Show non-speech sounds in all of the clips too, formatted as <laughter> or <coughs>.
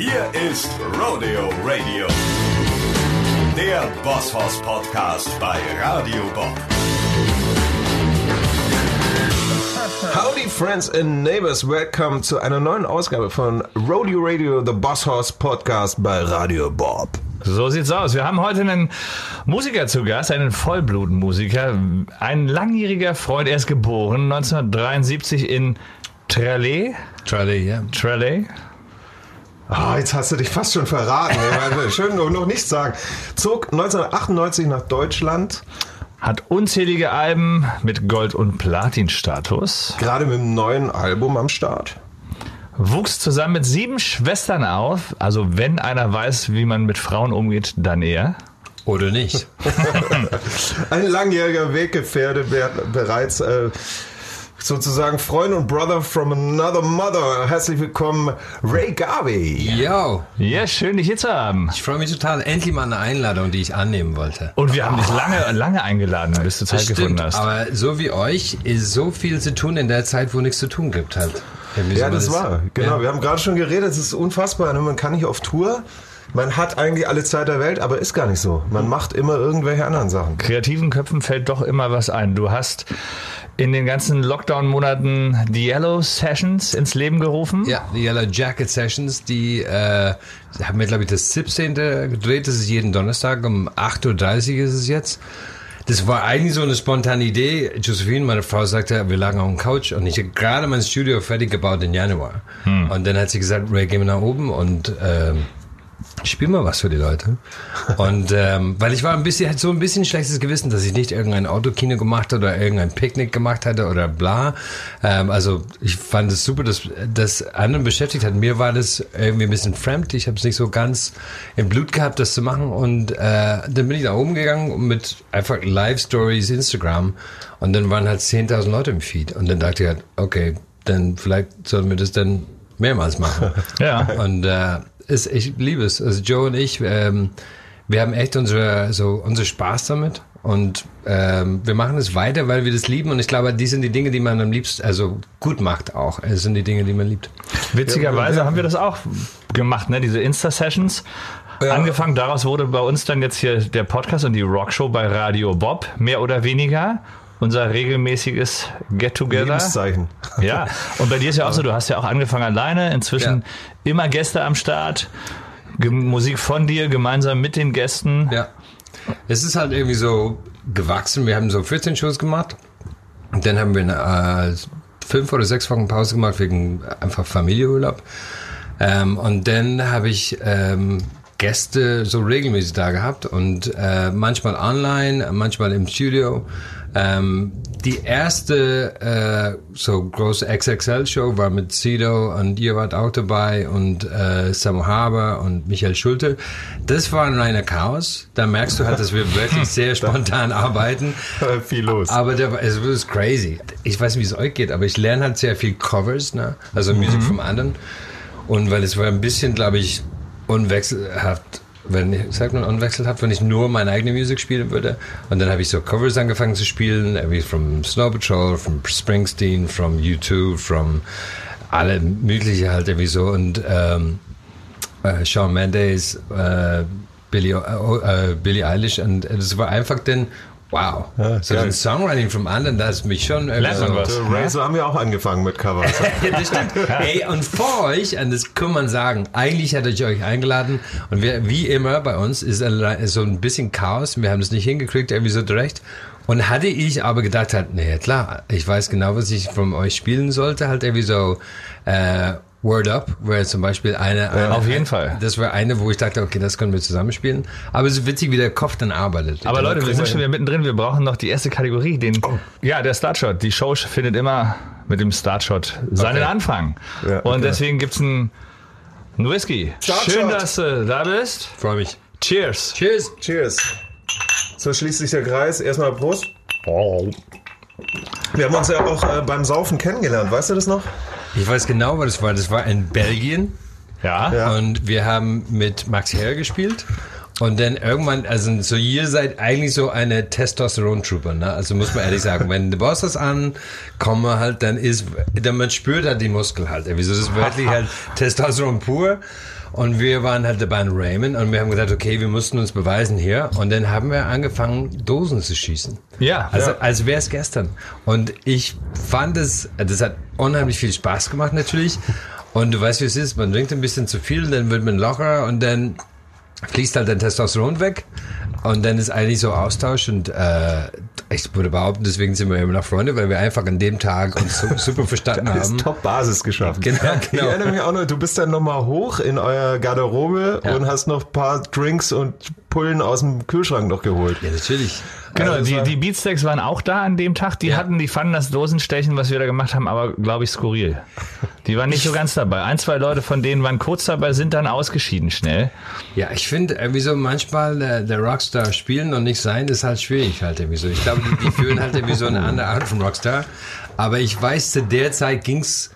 Hier ist Rodeo Radio, der Bosshaus Podcast bei Radio Bob. Howdy Friends and Neighbors, welcome zu einer neuen Ausgabe von Rodeo Radio, the Boss House Podcast bei Radio Bob. So sieht's aus. Wir haben heute einen Musiker zu Gast, einen Vollblutmusiker, ein langjähriger Freund. Er ist geboren 1973 in Trelay. Charlie, ja. Trelay. Ah, jetzt hast du dich fast schon verraten. <laughs> Schön noch, noch nichts sagen. Zog 1998 nach Deutschland, Hat unzählige Alben mit Gold- und Platin-Status. gerade mit einem neuen Album am Start. Wuchs zusammen mit sieben Schwestern auf. Also wenn einer weiß, wie man mit Frauen umgeht, dann er. Oder nicht? <laughs> <laughs> Ein langjähriger Weggefährte, bereits äh, sozusagen Freund und Brother from another mother. Herzlich willkommen, Ray Garvey. Yo, Ja, schön, dich hier zu haben. ich freue mich total. Endlich mal eine Einladung, die ich annehmen wollte. Und wir haben dich lange, lange eingeladen, bis du Zeit Das gefunden hast. aber so wie euch ist so viel zu tun in der Zeit, wo nichts zu tun gibt halt. Ja, das war. Genau, Ja. wir haben gerade schon geredet, es ist unfassbar. ne? Man kann nicht auf Tour. Man hat eigentlich alle Zeit der Welt, aber ist gar nicht so. Man macht immer irgendwelche anderen Sachen. kreativen Köpfen fällt doch immer was ein. Du hast in den ganzen Lockdown-Monaten die Yellow Sessions ins Leben gerufen. Ja, die Yellow Jacket Sessions, die äh, haben wir, glaube ich, das 17. gedreht. Das ist jeden Donnerstag um 8.30 Uhr ist es jetzt. Das war eigentlich so eine spontane Idee. Josephine, meine Frau, sagte, wir lagen auf dem Couch und ich habe gerade mein Studio fertig gebaut im Januar. Und dann hat sie gesagt, Ray, gehen wir nach oben und ähm, spiel mal was für die Leute. Und <laughs> ähm, weil ich war ein bisschen, hatte so ein bisschen schlechtes Gewissen, dass ich nicht irgendein Autokino gemacht oder irgendein Picknick gemacht hatte oder bla. Ähm, also ich fand es super, dass das anderen beschäftigt hat. Mir war das irgendwie ein bisschen fremd. Ich habe es nicht so ganz im Blut gehabt, das zu machen. Und äh, dann bin ich nach oben gegangen mit einfach Live-Stories Instagram. Und dann waren halt 10.000 Leute im Feed. Und dann dachte ich halt, okay, dann vielleicht sollten wir das dann mehrmals machen. <laughs> Ja. Und äh, es, ich liebe es. Also Joe und ich, ähm, wir haben echt unsere, so, unsere Spaß damit. Und ähm, wir machen es weiter, weil wir das lieben. Und ich glaube, die sind die Dinge, die man am liebsten, also gut macht auch. Es sind die Dinge, die man liebt. Witzigerweise haben wir das auch gemacht, ne? diese Insta-Sessions. Angefangen, daraus wurde bei uns dann jetzt hier der Podcast und die Rockshow bei Radio Bob, mehr oder weniger. Unser regelmäßiges Get-Together. Lebenszeichen. Ja, und bei dir ist ja auch so, du hast ja auch angefangen alleine, inzwischen immer Gäste am Start, Musik von dir gemeinsam mit den Gästen. Ja. Es ist halt irgendwie so gewachsen. Wir haben so 14 Shows gemacht. Und dann haben wir eine, äh, fünf oder sechs Wochen Pause gemacht wegen einfach Familienurlaub. Ähm, und dann habe ich ähm, Gäste so regelmäßig da gehabt und äh, manchmal online, manchmal im Studio. Ähm, die erste äh, so große XXL-Show war mit Sido und ihr wart auch dabei und äh, Sam Haber und Michael Schulte. Das war ein reiner Chaos. Da merkst du halt, dass wir wirklich <laughs> sehr spontan arbeiten. Viel los. Aber der, es ist crazy. Ich weiß nicht, wie es euch geht, aber ich lerne halt sehr viel Covers, ne? also Musik vom anderen. Und weil es war ein bisschen, glaube ich, unwechselhaft, wenn ich, sagt man unwechselhaft, wenn ich nur meine eigene Musik spielen würde. Und dann habe ich so Covers angefangen zu spielen, wie from Snow Patrol, from Springsteen, from U2, from alle mögliche halt irgendwie so. Und ähm, äh, Shawn Mendes, äh, Billie, äh, äh, Billie Eilish und es war einfach dann wow. so geil. ein Songwriting vom anderen, das ist mich schon irgendwie so, was. Ray, so haben wir auch angefangen mit Covers. <laughs> ja, das stimmt. Ey, und vor euch, und das kann man sagen, eigentlich hatte ich euch eingeladen und wir, wie immer bei uns ist so ein bisschen Chaos. Wir haben es nicht hingekriegt, irgendwie so direkt. Und hatte ich aber gedacht, halt, naja, klar, ich weiß genau, was ich von euch spielen sollte, halt irgendwie so, äh, Word Up, wäre zum Beispiel eine, eine auf jeden Fall. Das war eine, wo ich dachte, okay, das können wir zusammenspielen. Aber es ist witzig, wie der Kopf dann arbeitet. Aber Leute, wir sind schon wieder mittendrin. Wir brauchen noch die erste Kategorie. Den, Ja, der Startshot. Die Show findet immer mit dem Startshot seinen Okay. Anfang. Ja, Und okay. deswegen gibt's einen einen Whisky. Startshot. Schön, dass du da bist. freue mich. Cheers. Cheers. Cheers. So schließt sich der Kreis. Erstmal Prost. Wir haben uns ja auch äh, beim Saufen kennengelernt. Weißt du das noch? Ich weiß genau, was das war. Das war in Belgien. Ja. Ja. Und wir haben mit Max Herr gespielt. Und dann irgendwann, also so ihr seid eigentlich so eine Testosteron-Trooper, ne? Also muss man ehrlich sagen, wenn der Boss das ankomme halt, dann ist, dann man spürt halt die Muskel halt. Wieso das ist wirklich halt <laughs> Testosteron pur. Und wir waren halt dabei in Raymond und wir haben gesagt, okay, wir mussten uns beweisen hier. Und dann haben wir angefangen, Dosen zu schießen. Ja. Also, als wäre es gestern. Und ich fand es, das hat unheimlich viel Spaß gemacht natürlich. Und du weißt, wie es ist, man trinkt ein bisschen zu viel, dann wird man locker und dann fließt halt dein Testosteron weg. Und dann ist eigentlich so Austausch und äh, ich würde behaupten, deswegen sind wir immer noch Freunde, weil wir einfach an dem Tag uns <laughs> super verstanden Da haben. ist Top-Basis geschaffen. Genau, Ich genau. erinnere mich auch noch, du bist dann nochmal hoch in euer Garderobe Ja. und hast noch ein paar Drinks und Pullen aus dem Kühlschrank noch geholt. Ja, natürlich. Genau, Also die, war- die Beatsteaks waren auch da an dem Tag. Die Ja. hatten, die fanden das Dosenstechen, was wir da gemacht haben, aber glaube ich skurril. Die waren nicht so ganz dabei. Ein, zwei Leute von denen waren kurz dabei, sind dann ausgeschieden schnell. Ja, ich finde, irgendwie so manchmal äh, der Rockstar spielen und nicht sein, ist halt schwierig halt irgendwie so. Ich glaube, die, die führen halt irgendwie so eine andere Art von Rockstar. Aber ich weiß, zu der Zeit ging's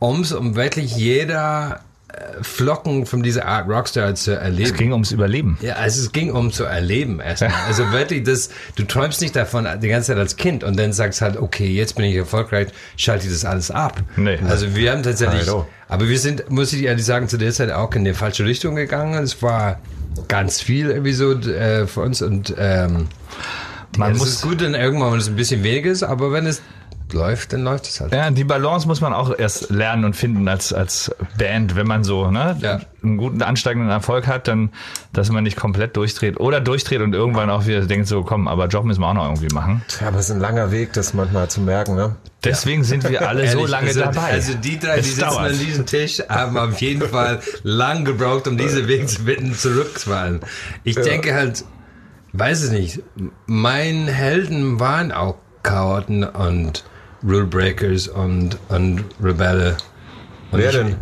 ums, um wirklich jeder äh, Flocken von dieser Art Rockstar zu Es erleben. ging ums Überleben. Ja, also es ging um zu erleben erstmal. Also wirklich, das, du träumst nicht davon die ganze Zeit als Kind und dann sagst halt, okay, jetzt bin ich erfolgreich, schalte ich das alles ab. Nee. Also wir haben tatsächlich, Hallo. aber wir sind, muss ich ehrlich sagen, zu der Zeit auch in die falsche Richtung gegangen. Es war ganz viel irgendwie so äh, für uns und ähm, Man ja, es muss- ist gut dann irgendwann, wenn es ein bisschen weniger ist, aber wenn es läuft, dann läuft es halt. Ja, die Balance muss man auch erst lernen und finden als, als Band, wenn man so ne, Ja. einen guten ansteigenden Erfolg hat, dann, dass man nicht komplett durchdreht oder durchdreht und irgendwann auch wieder denkt so, komm, aber Job müssen wir auch noch irgendwie machen. Ja, aber es ist ein langer Weg, das manchmal zu merken, ne? Deswegen sind wir alle <laughs> so lange also, dabei. Also die drei, die Es sitzen dauert. an diesem Tisch, haben auf jeden Fall lang gebraucht, um diese Weg zu bitten, zurückzufahren. Ich denke halt, weiß es nicht, mein Helden waren auch Chaoten und Rule Breakers und, und Rebelle. Und Wer ich- denn?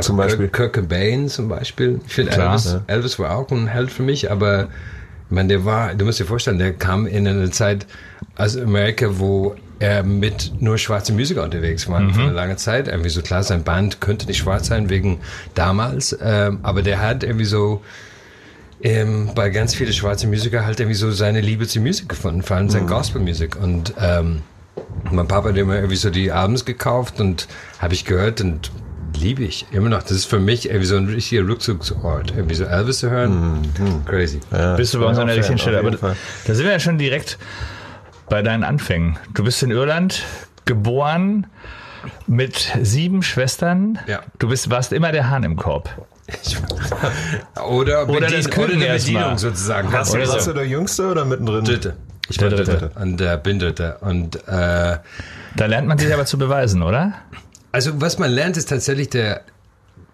Zum Beispiel. Kurt Cobain zum Beispiel. Ich finde. Elvis, Elvis war auch ein Held für mich, aber ich meine, der war, du musst dir vorstellen, der kam in eine Zeit aus Amerika, wo er mit nur schwarzen Musiker unterwegs war für eine lange Zeit. Irgendwie so klar, sein Band könnte nicht schwarz sein wegen damals, ähm, aber der hat irgendwie so ähm, bei ganz vielen schwarzen Musiker halt irgendwie so seine Liebe zur Musik gefunden, vor allem seine Gospelmusik und ähm, mein Papa hat immer irgendwie so die Abends gekauft und habe ich gehört und liebe ich immer noch. Das ist für mich irgendwie so ein richtiger Rückzugsort. Irgendwie so Elvis zu hören. Crazy. Ja, Bist du bei uns an der richtigen Stelle. Aber Fall. da sind wir ja schon direkt bei deinen Anfängen. Du bist in Irland geboren mit sieben Schwestern. Ja. Du bist, warst immer der Hahn im Korb. <laughs> Oder, Oder Bedien- das oder eine erst mal. Bedienung sozusagen. Warst, du, warst du der Jüngste oder mittendrin? Dritte. Ich Der war Dritte. Dritte. Und äh, bin Dritte. Und äh, Da lernt man sich aber zu beweisen, oder? Also was man lernt, ist tatsächlich der,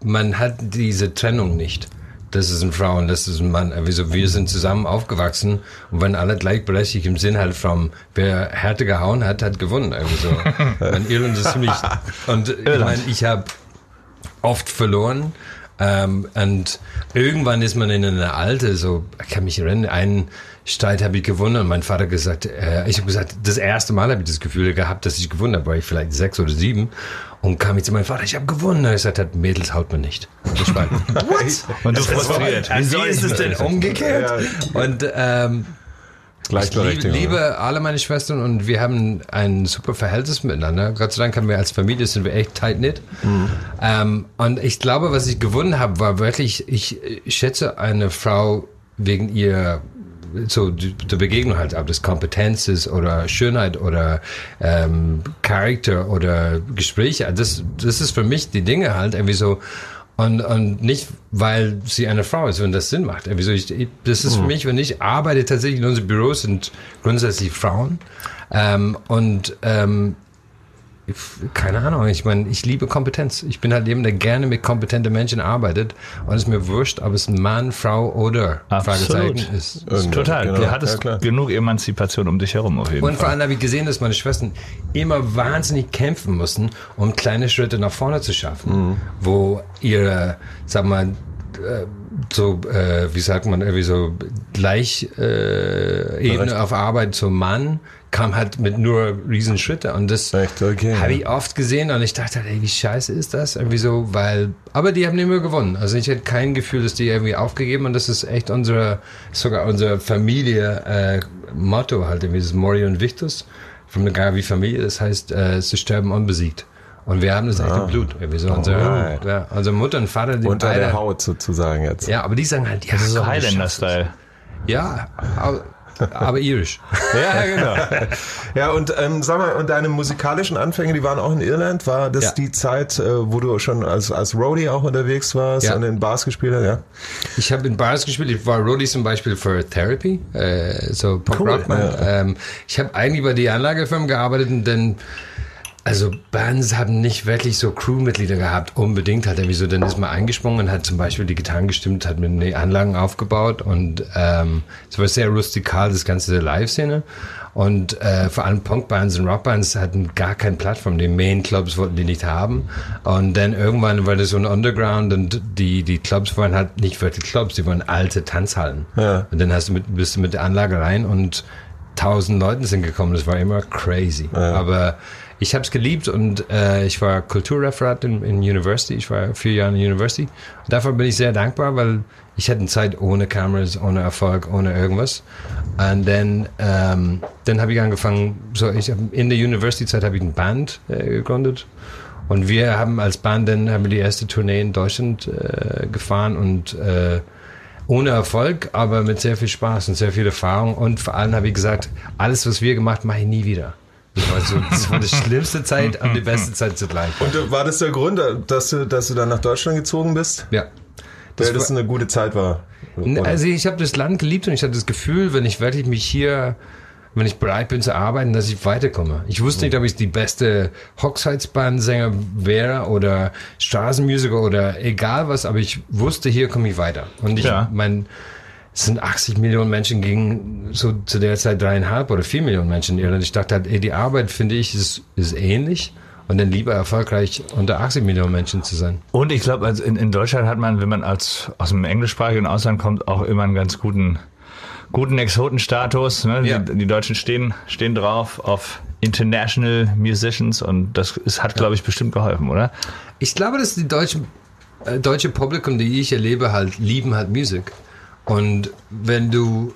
man hat diese Trennung nicht. Das ist eine Frau und das ist ein Mann. Also wir sind zusammen aufgewachsen und waren alle gleichberechtigt im Sinn halt vom, wer Härte gehauen hat, hat gewonnen. Also mein <laughs> Irland ist ziemlich, und ich meine, ich habe oft verloren. Ähm, und irgendwann ist man in eine alte, so, ich kann mich erinnern, einen Streit habe ich gewonnen und mein Vater gesagt, äh, ich habe gesagt, das erste Mal habe ich das Gefühl gehabt, dass ich gewonnen habe, war ich vielleicht sechs oder sieben und kam ich zu meinem Vater, ich habe gewonnen. Er hat, Mädels haut man nicht. Ich <laughs> meine, what? Und du frustriert. Wie ist es denn umgekehrt? Und ähm, ich liebe, Gleichberechtigung. ne? liebe alle meine Schwestern und wir haben ein super Verhältnis miteinander. Gott sei Dank haben wir als Familie sind wir echt tight knit. Ähm, und ich glaube, was ich gewonnen habe, war wirklich, ich schätze eine Frau wegen ihr so die Begegnung halt, ob das Kompetenz ist oder Schönheit oder ähm, Charakter oder Gespräche. Das, das ist für mich die Dinge halt irgendwie so. Und, und nicht, weil sie eine Frau ist, wenn das Sinn macht. Irgendwie so, ich, das ist für mich, wenn ich arbeite tatsächlich in unseren Büros sind grundsätzlich Frauen. Ähm, und ähm, keine Ahnung, ich meine, ich liebe Kompetenz. Ich bin halt jemand, der gerne mit kompetenten Menschen arbeitet. Und es ist mir wurscht, ob es ein Mann, Frau oder Fragezeichen ist. Irgendwann, Total. genau. Du hattest Ja, genug Emanzipation um dich herum auf jeden Und vor Fall. allem habe ich gesehen, dass meine Schwestern immer wahnsinnig kämpfen mussten, um kleine Schritte nach vorne zu schaffen, wo ihre, sag mal, so, äh, wie sagt man, irgendwie so gleich äh, Ebene auf Arbeit zum Mann kam halt mit nur Riesenschritte und das? Okay, habe ich oft gesehen und ich dachte, ey, wie scheiße ist das? Irgendwie so, weil, aber die haben immer gewonnen. Also ich hatte kein Gefühl, dass die irgendwie aufgegeben und das ist echt unsere, sogar unsere Familie äh, Motto halt, irgendwie das Mori und Victus von der Gavi Familie. Das heißt, äh, sie sterben unbesiegt. Und wir haben das echt im Blut. Wir so unsere, Alright. ja, unsere Mutter und Vater, die Unter beide, der Haut sozusagen jetzt. Ja, aber die sagen halt, ja, Das ist so Highlander-Style. Ja, aber, aber irisch. <laughs> Ja, genau. Ja, und ähm, sag mal, und deine musikalischen Anfänge, die waren auch in Irland? War das Ja. die Zeit, äh, wo du schon als, als Roadie auch unterwegs warst Ja. und in Bars gespielt hast? Ja. Ich habe in Bars gespielt. Ich war Roadie zum Beispiel für Therapy, äh, so Pop Cool, Rock Band. Ähm, ich habe eigentlich bei die Anlagefirma gearbeitet und dann also Bands haben nicht wirklich so Crewmitglieder gehabt, unbedingt. Hat er wieso, dann ist man eingesprungen und hat zum Beispiel die Gitarren gestimmt, hat mir die Anlagen aufgebaut und ähm, es war sehr rustikal, das ganze Live-Szene. Und äh, vor allem Punkbands und Rockbands hatten gar keine Plattform. Die Main-Clubs wollten die nicht haben. Und dann irgendwann war das so ein Underground und die, die Clubs waren halt nicht wirklich Clubs, die waren alte Tanzhallen. Ja. Und dann hast du mit, bist du mit der Anlage rein und tausend Leuten sind gekommen. Das war immer crazy. Aber ich habe es geliebt und äh, ich war Kulturreferat in, in University. Ich war vier Jahre in University. Und dafür bin ich sehr dankbar, weil ich hatte eine Zeit ohne Kameras, ohne Erfolg, ohne irgendwas. Und dann, ähm, dann habe ich angefangen, so ich hab, in der University-Zeit habe ich eine Band äh, gegründet. Und wir haben als Band dann haben wir die erste Tournee in Deutschland äh, gefahren und äh, ohne Erfolg, aber mit sehr viel Spaß und sehr viel Erfahrung. Und vor allem habe ich gesagt, alles, was wir gemacht, mache ich nie wieder. Das war, so, das war die schlimmste Zeit und die beste Zeit zugleich. Und war das der Grund, dass du, dass du dann nach Deutschland gezogen bist? Ja. Weil das eine gute Zeit war? Oder? Also ich habe das Land geliebt und ich hatte das Gefühl, wenn ich wirklich mich hier, wenn ich bereit bin zu arbeiten, dass ich weiterkomme. Ich wusste nicht, ob ich die beste Hochzeitsbandsänger wäre oder Straßenmusiker oder egal was, aber ich wusste, hier komme ich weiter. Und ich, Ja. mein, es sind 80 Millionen Menschen gegen so zu der Zeit dreieinhalb oder vier Millionen Menschen in Irland. Ich dachte halt, ey, die Arbeit finde ich ist, ist ähnlich und dann lieber erfolgreich unter 80 Millionen Menschen zu sein. Und ich glaube, also in, in Deutschland hat man, wenn man als aus dem englischsprachigen Ausland kommt, auch immer einen ganz guten, guten Exotenstatus. Ne? Ja. Die, die Deutschen stehen, stehen drauf auf International Musicians und das ist, hat, glaube ich, bestimmt geholfen, oder? Ich glaube, dass die deutschen, äh, deutsche Publikum, die ich erlebe, halt lieben halt Musik. Und wenn du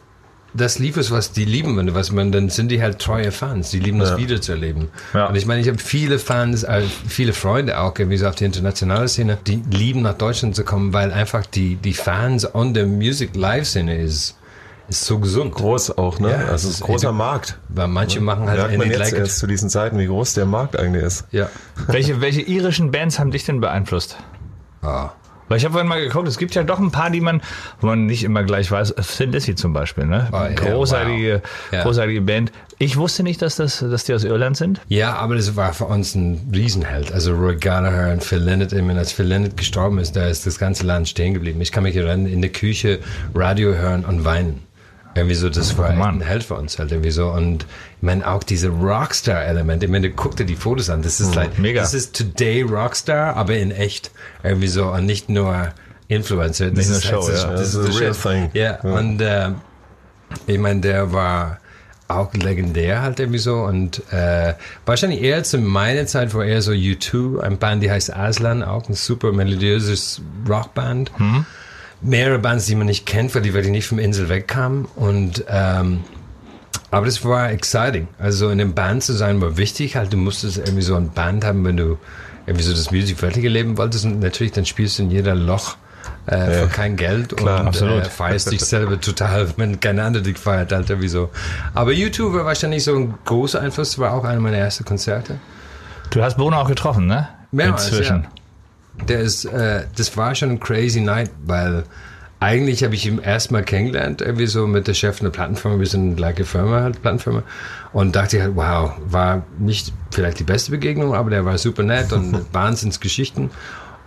das lieferst, was die lieben, wenn du was man, dann sind die halt treue Fans. Die lieben das wieder zu erleben. Ja. Und ich meine, ich habe viele Fans, äh, viele Freunde auch, wie so auf die internationale Szene, die lieben nach Deutschland zu kommen, weil einfach die, die Fans on der Music Live Szene ist, ist so gesund. Groß auch, ne? Ja, also es ist ein großer Markt. Weil manche machen halt Merkt man jetzt like erst zu diesen Zeiten, wie groß der Markt eigentlich ist. Ja. Welche, welche irischen Bands haben dich denn beeinflusst? Ah. Weil ich habe vorhin mal geguckt, es gibt ja doch ein paar, die man, wo man nicht immer gleich weiß. Thin Lizzy zum Beispiel, ne? Oh, ja, großartige, wow. Ja. großartige Band. Ich wusste nicht, dass das, dass die aus Irland sind. Ja, aber das war für uns ein Riesenheld. Also Roy Gallagher und Phil Lynott. Ich meine, als Phil Lynott gestorben ist, da ist das ganze Land stehen geblieben. Ich kann mich erinnern, in der Küche Radio hören und weinen. Irgendwie so, das war echt ein Held für uns halt irgendwie so. Und ich meine, auch diese Rockstar-Element. Ich meine, guck dir die Fotos an. Das ist like, mega. das ist Today Rockstar, aber in echt. Irgendwie so. Und nicht nur Influencer. Das Nicht ist Show, halt, ja. Das, Das ist real thing. Ja, Ja. und äh, ich meine, der war auch legendär halt irgendwie so und äh, wahrscheinlich eher zu meiner Zeit war eher so U2, ein Band, die heißt Aslan, auch ein super melodiöses Rockband. Mehrere Bands, die man nicht kennt, weil die wirklich nicht vom Insel wegkamen und ähm, aber das war exciting. Also in einem Band zu sein war wichtig. Halt, du musstest irgendwie so ein Band haben, wenn du irgendwie so das musikfertige Leben wolltest. Und natürlich, dann spielst du in jeder Loch äh, für kein Geld klar, und. Äh, feierst dich selber total, <laughs> wenn keine andere dich feiert, halt irgendwie so. Aber YouTube war wahrscheinlich so ein großer Einfluss. War auch einer meiner ersten Konzerte. Du hast Bono auch getroffen, ne? Mehrmals, Inzwischen. ja. Der ist, äh, das war schon ein crazy night, weil eigentlich habe ich ihn erstmal kennengelernt, irgendwie so mit der Chef einer Plattenfirma, wir sind eine gleiche Firma, halt Plattenfirma, und dachte ich halt, wow, war nicht vielleicht die beste Begegnung, aber der war super nett und <laughs> Wahnsinnsgeschichten.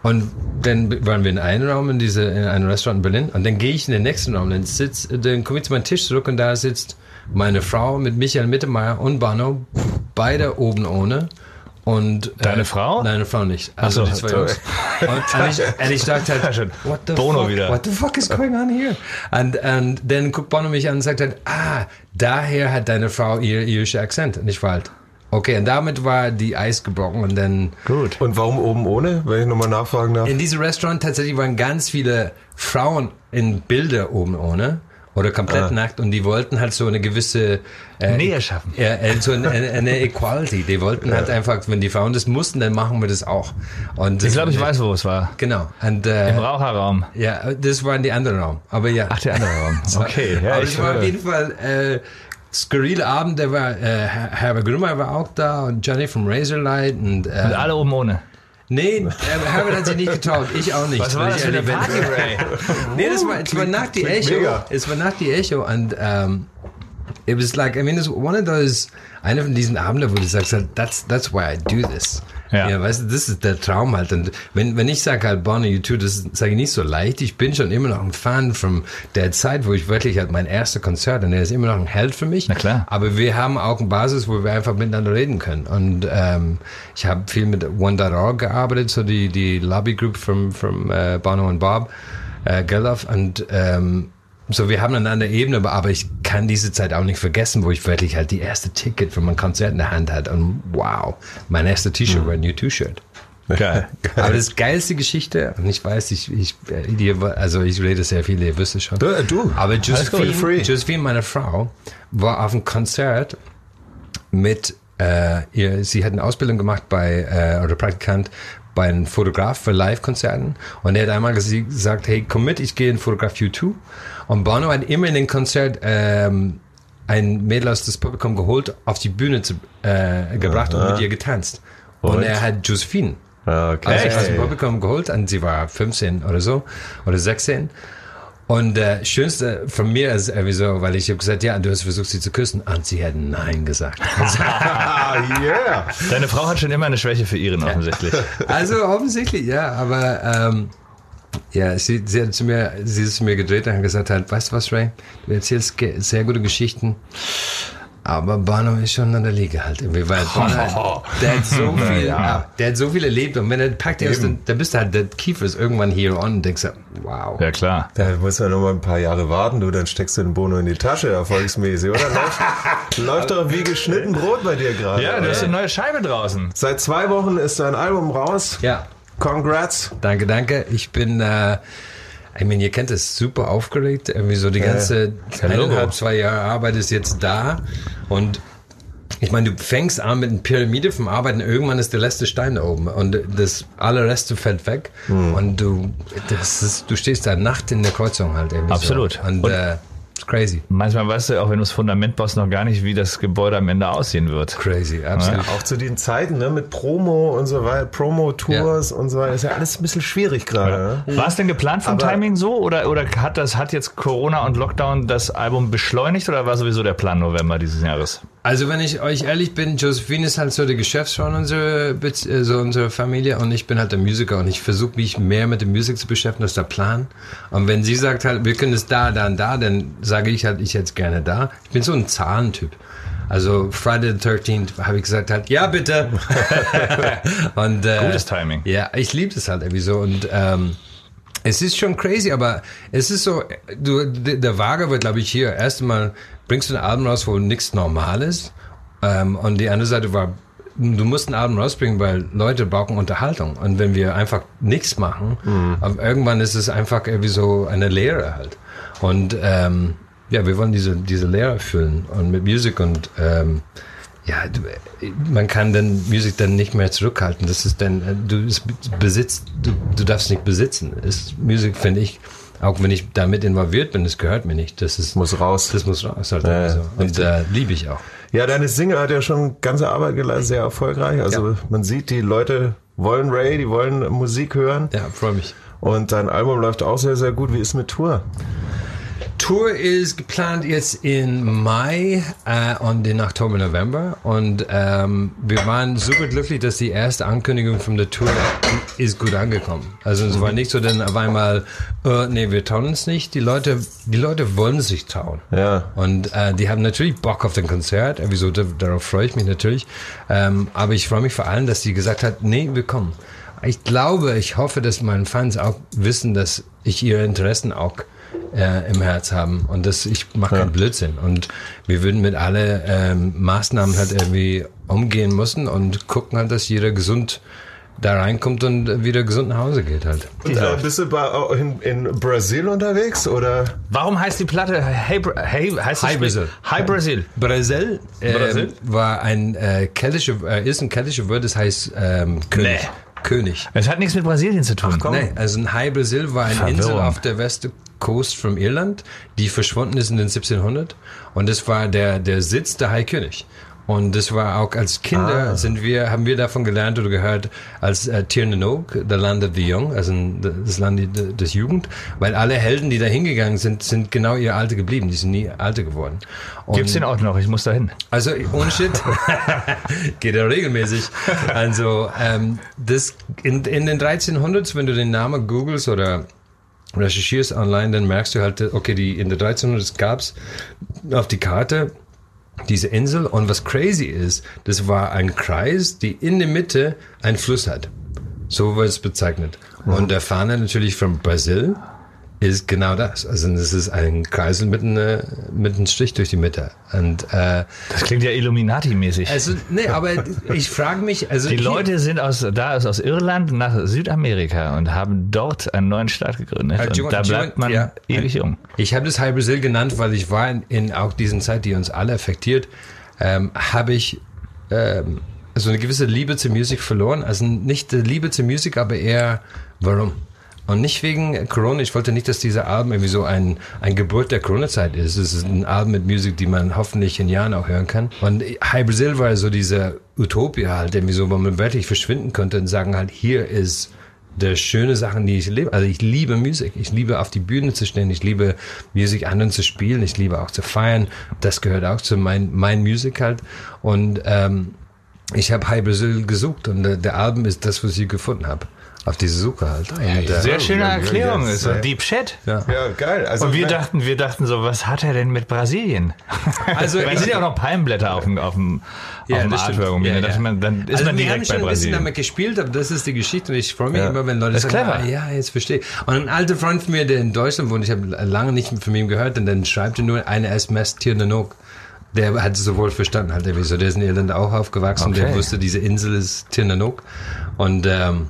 Und dann waren wir in einem Raum in diese, in einem Restaurant in Berlin, und dann gehe ich in den nächsten Raum, dann dann komme ich zu meinem Tisch zurück und da sitzt meine Frau mit Michael Mittermeier und Bono, beide oben ohne. Und, Deine äh, Frau? Nein, Frau nicht. Also Ach so, die zwei sorry. Jungs. <laughs> Und, und, ich, und ich dachte halt, what the Bono fuck, wieder. what the fuck is going on here? Und, und dann guckt Bono mich an und sagt halt, ah, daher hat deine Frau ihr irischer Akzent. Und ich war halt, okay, und damit war die Eis gebrochen und dann Gut. Und warum oben ohne, wenn ich nochmal nachfragen darf? in diesem Restaurant tatsächlich waren ganz viele Frauen in Bilder oben ohne. Oder komplett nackt und die wollten halt so eine gewisse äh, Nähe schaffen. Ja, äh, so eine, eine Equality. Die wollten halt einfach, wenn die Frauen das mussten, dann machen wir das auch. Und Ich glaube, ich weiß, wo es war. Genau. Und, äh, Im Raucherraum. ja, das war in die andere Raum. Aber ja. Ach, der andere Raum. <laughs> Okay, ja, Aber ich es war auf jeden Fall äh, skurrile Abend. Der war, äh, Her- Herbert Grönemeyer war auch da und Johnny from Razorlight und, äh, Und alle oben ohne. Nee, äh, Herbert hat sich nicht getraut. Ich auch nicht. Was war das für eine. Party, Ray? <laughs> Nee, das war, es war nach die Echo. Es war nach die Echo und um, it was like, I mean, it's one of those, einer von diesen Abenden, wo du sagst, halt, that's, that's why I do this. Ja. Ja. weißt du, das ist der Traum halt. Und wenn, wenn ich sage halt Bonnie, you too, das sage ich nicht so leicht. Ich bin schon immer noch ein Fan von der Zeit, wo ich wirklich halt mein erster Konzert und der ist immer noch ein Held für mich. Na klar. Aber wir haben auch eine Basis, wo wir einfach miteinander reden können. Und ähm, ich habe viel mit One.org gearbeitet, so die, die Lobby Group von from, äh, Bono und Bob äh, Geldof. Und ähm, so, wir haben eine andere Ebene, aber, ich kann diese Zeit auch nicht vergessen, wo ich wirklich halt die erste Ticket für mein Konzert in der Hand hatte. Und wow, mein erster T-Shirt war ein U2-Shirt. <laughs> Geil. Aber das geilste Geschichte, und ich weiß, ich, ich, äh, also ich rede sehr viel, ihr wisst es schon. Du, äh, du. Aber Josephine. Josephine, meine Frau, war auf einem Konzert mit, äh, ihr, sie hat eine Ausbildung gemacht bei, äh, oder Praktikant bei einem Fotograf für Live-Konzerten und er hat einmal ges- gesagt, hey, komm mit, ich gehe in Fotograf U2 und Bono hat immer in den Konzert ähm, ein Mädel aus das Publikum geholt, auf die Bühne zu, äh, gebracht und mit ihr getanzt. Und, Und? er hat Josephine Ah, okay. also aus dem Publikum geholt und sie war 15 oder so oder 16. Und äh, schönste von mir ist irgendwie so, weil ich habe gesagt, ja, du hast versucht, sie zu küssen. Und sie hat Nein gesagt. Ah, <laughs> <laughs> yeah. Deine Frau hat schon immer eine Schwäche für Iren offensichtlich. Also offensichtlich, ja, aber ähm, ja, sie, sie hat zu mir, sie ist zu mir gedreht und hat gesagt, halt, weißt du was, Ray? Du erzählst ge- sehr gute Geschichten. Aber Bono ist schon an der Liga halt irgendwie, weil <laughs> Bono, der hat so <laughs> viel, ja. der hat so viel erlebt und wenn er packt dann, dann bist du halt, der Kiefer ist irgendwann here on und denkst, du, wow. Ja, klar. Da muss man noch mal ein paar Jahre warten, du, dann steckst du den Bono in die Tasche, erfolgsmäßig, oder? Läuft, <laughs> läuft doch wie geschnitten Brot bei dir gerade. Ja, du hast eine neue Scheibe draußen. Seit zwei Wochen ist dein Album raus. Ja, Congrats. Danke, danke. Ich bin, äh, ich meine, ihr kennt es, super aufgeregt. Irgendwie so die ganze eineinhalb, zwei Jahre Arbeit ist jetzt da. Und ich meine, du fängst an mit einer Pyramide vom Arbeiten, irgendwann ist der letzte Stein da oben und das alle Reste fällt weg und du, das ist, du stehst da Nacht in der Kreuzung halt irgendwie Absolut. So. Und, Und- äh, it's crazy, Manchmal weißt du, auch wenn du das Fundament baust, noch gar nicht, wie das Gebäude am Ende aussehen wird. crazy, absolut. Auch zu den Zeiten, ne, mit Promo und so weiter, Promo-Tours und so weiter, ist ja alles ein bisschen schwierig gerade. Ne? War es denn geplant vom Aber- Timing so oder, oder hat das hat jetzt Corona und Lockdown das Album beschleunigt oder war sowieso der Plan November dieses Jahres? Also wenn ich euch ehrlich bin, Josephine ist halt so der Geschäftsfrau unserer, äh, so unserer Familie und ich bin halt der Musiker und ich versuche mich mehr mit der Musik zu beschäftigen, das ist der Plan. Und wenn sie sagt halt, wir können es da, da und da, dann sage ich halt, ich es gerne da. Ich bin so ein Zahlentyp. Also Friday the 13th habe ich gesagt halt, ja bitte. <laughs> und, äh, Gutes Timing. Ja, ich liebe das halt irgendwie so und ähm, es ist schon crazy, aber es ist so, du, der Waage wird, glaube ich, hier erstmal bringst du ein Album raus, wo nichts normal ist. Ähm, und die andere Seite war, du musst ein Album rausbringen, weil Leute brauchen Unterhaltung. Und wenn wir einfach nichts machen, aber irgendwann ist es einfach irgendwie so eine Leere halt. Und ähm, ja, wir wollen diese, diese Leere füllen und mit Musik und ähm, ja, du, man kann dann Musik dann nicht mehr zurückhalten. Das ist dann, äh, du es besitzt, du, du darfst nicht besitzen. Ist Musik finde ich, auch wenn ich damit involviert bin, das gehört mir nicht. Das ist, Muss raus. das muss raus. Halt Ja, so. Und äh, liebe ich auch. Ja, deine Single hat ja schon ganze Arbeit geleistet, sehr erfolgreich. Also Ja. man sieht, die Leute wollen Ray, die wollen Musik hören. Ja, freue mich. Und dein Album läuft auch sehr, sehr gut. Wie ist mit Tour? Tour ist geplant jetzt in Mai äh, und in Oktober, November. Und ähm, wir waren super glücklich, dass die erste Ankündigung von der Tour ist gut angekommen. Also es war nicht so, dann auf einmal, äh, nee, wir trauen uns nicht. Die Leute, die Leute wollen sich trauen. Ja. Und äh, die haben natürlich Bock auf den Konzert. Wieso, da- darauf freue ich mich natürlich. Ähm, aber ich freue mich vor allem, dass sie gesagt hat, nee, wir kommen. Ich glaube, ich hoffe, dass meine Fans auch wissen, dass ich ihre Interessen auch äh, im Herz haben und dass ich mache keinen Blödsinn. Und wir würden mit alle ähm, Maßnahmen halt irgendwie umgehen müssen und gucken halt, dass jeder gesund da reinkommt und wieder gesund nach Hause geht halt. Und, äh, bist du bei, in, in Brasil unterwegs oder? Warum heißt die Platte Hey, Bra- hey heißt das Hi Brazil. Hi Brazil. Brasil, ähm, Brasil? war ein äh, keltische, äh, ist ein keltische Wort, das heißt ähm, König. Nee. König. Es hat nichts mit Brasilien zu tun. Nee, also ein High Brazil war eine Verwirrung. Insel auf der West Coast von Irland, die verschwunden ist in den 1700 und das war der, der Sitz der High König. Und das war auch als Kinder Ah. sind wir, haben wir davon gelernt oder gehört als äh, Tir na Nog, the Land of the Young, also das Land des Jugend, weil alle Helden, die da hingegangen sind, sind genau ihr Alte geblieben, die sind nie Alte geworden. Und Gibt's den Ort noch? Ich muss da hin. also ohne Shit <laughs> geht er regelmäßig. Also ähm, das in, in den 1300s, wenn du den Namen googelst oder recherchierst online, dann merkst du halt, okay, die in den 1300s gab's auf die Karte diese Insel und was crazy ist, das war ein Kreis, die in der Mitte einen Fluss hat. So wird es bezeichnet. Und der Fahne natürlich von Brasil ist genau das. Also das ist ein Kreisel mit, eine, mit einem Strich durch die Mitte. Und äh, Das klingt ja Illuminati-mäßig. also, nee, aber ich frage mich, also Die Leute sind aus, da ist aus Irland nach Südamerika und haben dort einen neuen Staat gegründet. Äh, Und da bleibt man ja. ewig jung. Ich habe das High Brazil genannt, weil ich war in, in auch diesen Zeit, die uns alle affektiert, ähm, habe ich ähm, so eine gewisse Liebe zur Musik verloren. Also nicht die Liebe zur Musik, aber eher warum. Und nicht wegen Corona. Ich wollte nicht, dass diese Album irgendwie so ein, ein Geburt der Corona-Zeit ist. Es ist ein Album mit Musik, die man hoffentlich in Jahren auch hören kann. Und High Brazil war so diese Utopia halt, irgendwie so, wo man wirklich verschwinden könnte und sagen halt, hier ist der schöne Sachen, die ich liebe. Also ich liebe Musik. Ich liebe auf die Bühne zu stehen. Ich liebe Musik anderen zu spielen. Ich liebe auch zu feiern. Das gehört auch zu mein, mein Musik halt. Und ähm, ich habe High Brazil gesucht und der Album ist das, was ich gefunden habe. Auf diese Suche halt. Und, äh, Sehr schöne ja, Erklärung. ja, ist so ja. Deep Shit. ja. Ja, geil. Also Und wir dachten, wir dachten so, was hat er denn mit Brasilien? <laughs> Also, es sind ja auch noch Palmblätter auf dem, auf dem, auf dem. Artwork. Ja, da ja. dachte man, dann ist also man wir haben direkt bei schon ein bisschen damit gespielt, aber das ist die Geschichte und ich freue mich Ja. immer, wenn Leute Das ist sagen, clever. ah, ja, jetzt verstehe. Und ein alter Freund von mir, der in Deutschland wohnt, ich habe lange nicht von ihm gehört, und dann schreibt er nur eine SMS Tirnanok. Der hat es sofort verstanden, halt, der, so, der ist in Irland auch aufgewachsen, der Okay. wusste, diese Insel ist Tirnanok. Und, ähm,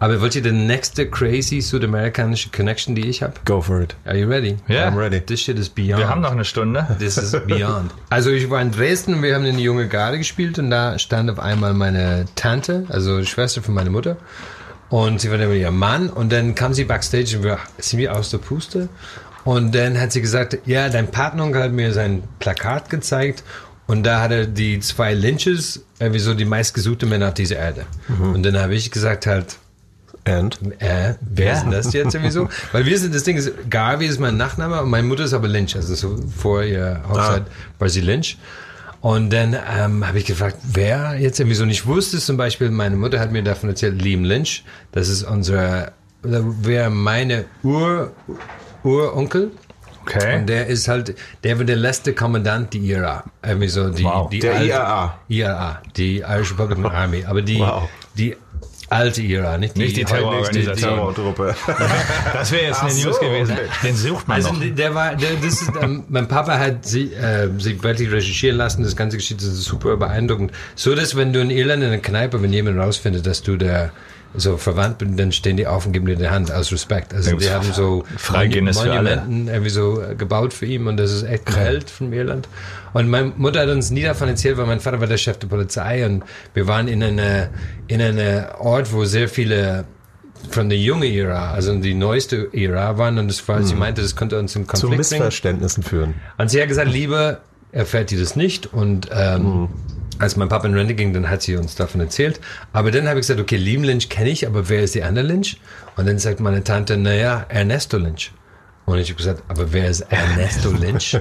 aber wollt ihr die nächste crazy südamerikanische Connection, die ich habe? Go for it. Are you ready? Ja. I'm ready. This shit is beyond. Wir haben noch eine Stunde. This is beyond. <laughs> Also ich war in Dresden und wir haben eine junge Garde gespielt und da stand auf einmal meine Tante, also die Schwester von meiner Mutter. Und sie war dann mit ihrem Mann und dann kam sie backstage und wir sind wir aus der Puste. Und dann hat sie gesagt, ja, dein Partner hat mir sein Plakat gezeigt und da hat er die zwei Lynches, irgendwie so die meistgesuchte Männer auf dieser Erde. Und dann habe ich gesagt halt, And? äh, wer ist denn das jetzt irgendwie so? <laughs> Weil wir sind, das Ding ist, Garvey ist mein Nachname und meine Mutter ist aber Lynch. Also so vor ihr Hochzeit war sie Lynch. Und dann ähm, habe ich gefragt, wer jetzt irgendwie so nicht wusste, zum Beispiel, meine Mutter hat mir davon erzählt, Liam Lynch, das ist unser, wer meine Ur, Uronkel. Okay. Und der ist halt, der war der letzte Kommandant der IRA. Irgendwie so die, Wow. die Der IRA. IRA, die Irish Republican <laughs> Army. Aber die, Wow. die alte IRA, nicht die, Nicht die Terrororganisation. <laughs> Das wäre jetzt Ach eine so, News gewesen. okay. Den sucht man Also noch. der war, der, das ist, ähm, mein Papa hat sie, äh, sich wirklich recherchieren lassen, das ganze Geschichte ist super beeindruckend. So, dass wenn du in Irland in einer Kneipe, wenn jemand rausfindet, dass du der so verwandt bist, dann stehen die auf und geben dir die Hand aus Respekt. Also die haben so Freigehendes für alle. Monumenten irgendwie so äh, gebaut für ihn und das ist echt ein Held von Irland. Und meine Mutter hat uns nie davon erzählt, weil mein Vater war der Chef der Polizei und wir waren in einer in einer Ort, wo sehr viele von der junge Ära, also die neueste Ära waren und das war, sie meinte, das könnte uns in Zu Konflikt bringen. Missverständnissen führen. Und sie hat gesagt, lieber erfährt die das nicht und ähm, als mein Papa in Rente ging, dann hat sie uns davon erzählt. Aber dann habe ich gesagt, okay, Liam Lynch kenne ich, aber wer ist die andere Lynch? Und dann sagt meine Tante, naja, Ernesto Lynch. Und ich habe gesagt, aber wer ist Ernesto <laughs> Lynch?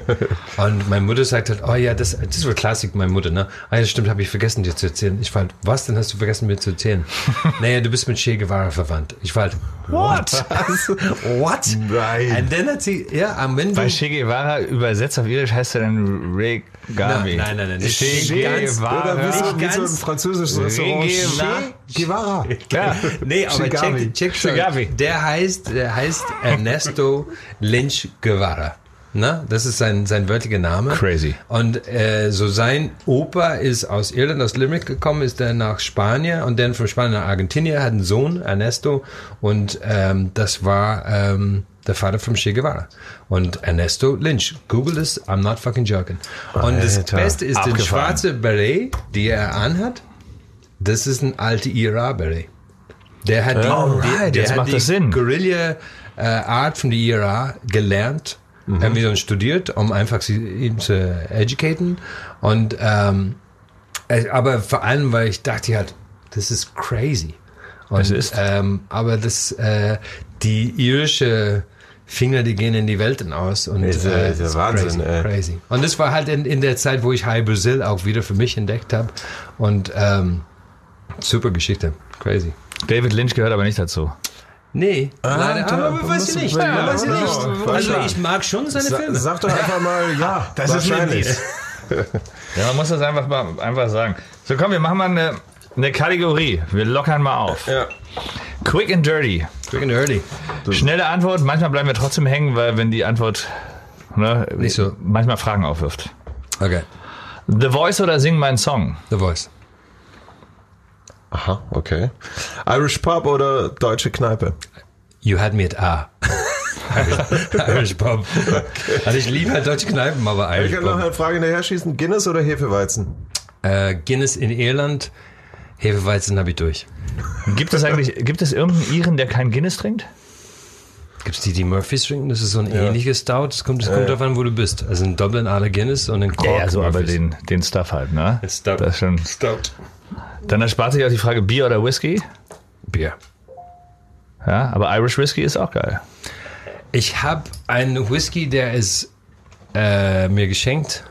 Und meine Mutter sagt halt, oh ja, das, das war Klassik, meine Mutter, ne? Ah ja, stimmt, habe ich vergessen, dir zu erzählen. Ich war halt, was, dann hast du vergessen, mir zu erzählen? <laughs> naja, du bist mit Che Guevara verwandt. Ich war halt, what? <laughs> what? Nein. Und dann hat sie, ja, am Ende... Bei Che Guevara übersetzt auf Irisch heißt er dann Ray Garvey. Nein, nein, nein, nicht Che. Guevara. Oder wie so, wie so ein französisches Restaurant. Che Guevara. Ja. Nee, aber check, check. Chigavi. Der heißt, der heißt Ernesto Lynch Guevara. Ne? Das ist sein, sein wörtlicher Name. Crazy. Und äh, so sein Opa ist aus Irland, aus Limerick gekommen, ist dann nach Spanien und dann von Spanien nach Argentinien, hat einen Sohn, Ernesto, und ähm, das war ähm, der Vater von Che Guevara. Und Ernesto Lynch. Google es, I'm not fucking joking. Und das Alter. Beste ist, den Abgefahren. schwarze Beret, die er anhat, das ist ein alter IRA-Beret. Der hat die, Alright, der, der hat die das Sinn. Guerilla äh, Art von der IRA gelernt, Mhm. irgendwie so studiert, um einfach sie, ihn zu educaten. Und ähm, äh, aber vor allem, weil ich dachte halt, das ist crazy. Und, Es ist. Ähm, aber das äh, die irische Finger, die gehen in die Welten aus und Ist äh, ist das Wahnsinn, crazy, crazy. Und das war halt in, in der Zeit, wo ich High Brazil auch wieder für mich entdeckt habe und ähm, super Geschichte, crazy. David Lynch gehört aber nicht dazu. Nee, leider, da aber weiß ich nicht. ja, weiß ich nicht. Also ich mag schon seine Sa Filme. sag doch einfach mal, ja, <laughs> Das ist wahrscheinlich. <laughs> Ja, man muss das einfach mal einfach sagen. So, komm, wir machen mal eine, eine Kategorie. Wir lockern mal auf. Ja. Quick and dirty. Quick and early. Schnelle Antwort. Manchmal bleiben wir trotzdem hängen, weil wenn die Antwort ne, Nicht so. manchmal Fragen aufwirft. Okay, The Voice oder Sing mein Song? The Voice. Aha, okay. Irish Pub oder deutsche Kneipe? You had me at A. <laughs> Irish, Irish Pub. Also ich liebe halt deutsche Kneipen, aber Ich Irish kann noch eine Frage hinterher schießen. Guinness oder Hefeweizen? Äh, Guinness in Irland, Hefeweizen habe ich durch. Gibt es eigentlich, gibt es irgendeinen Iren, der kein Guinness trinkt? Gibt es die, die Murphys trinken? Das ist so ein ähnliches Stout. Das kommt, das kommt darauf an, wo du bist. Also in Dublin alle Guinness und in Cork Ja, so, aber Murphys. den, den Stuff halt, ne? Stout. Das ist schon. Stout. Dann erspart sich auch die Frage Bier oder Whisky. Bier. Ja, aber Irish Whisky ist auch geil. Ich habe einen Whisky, der ist äh, mir geschenkt,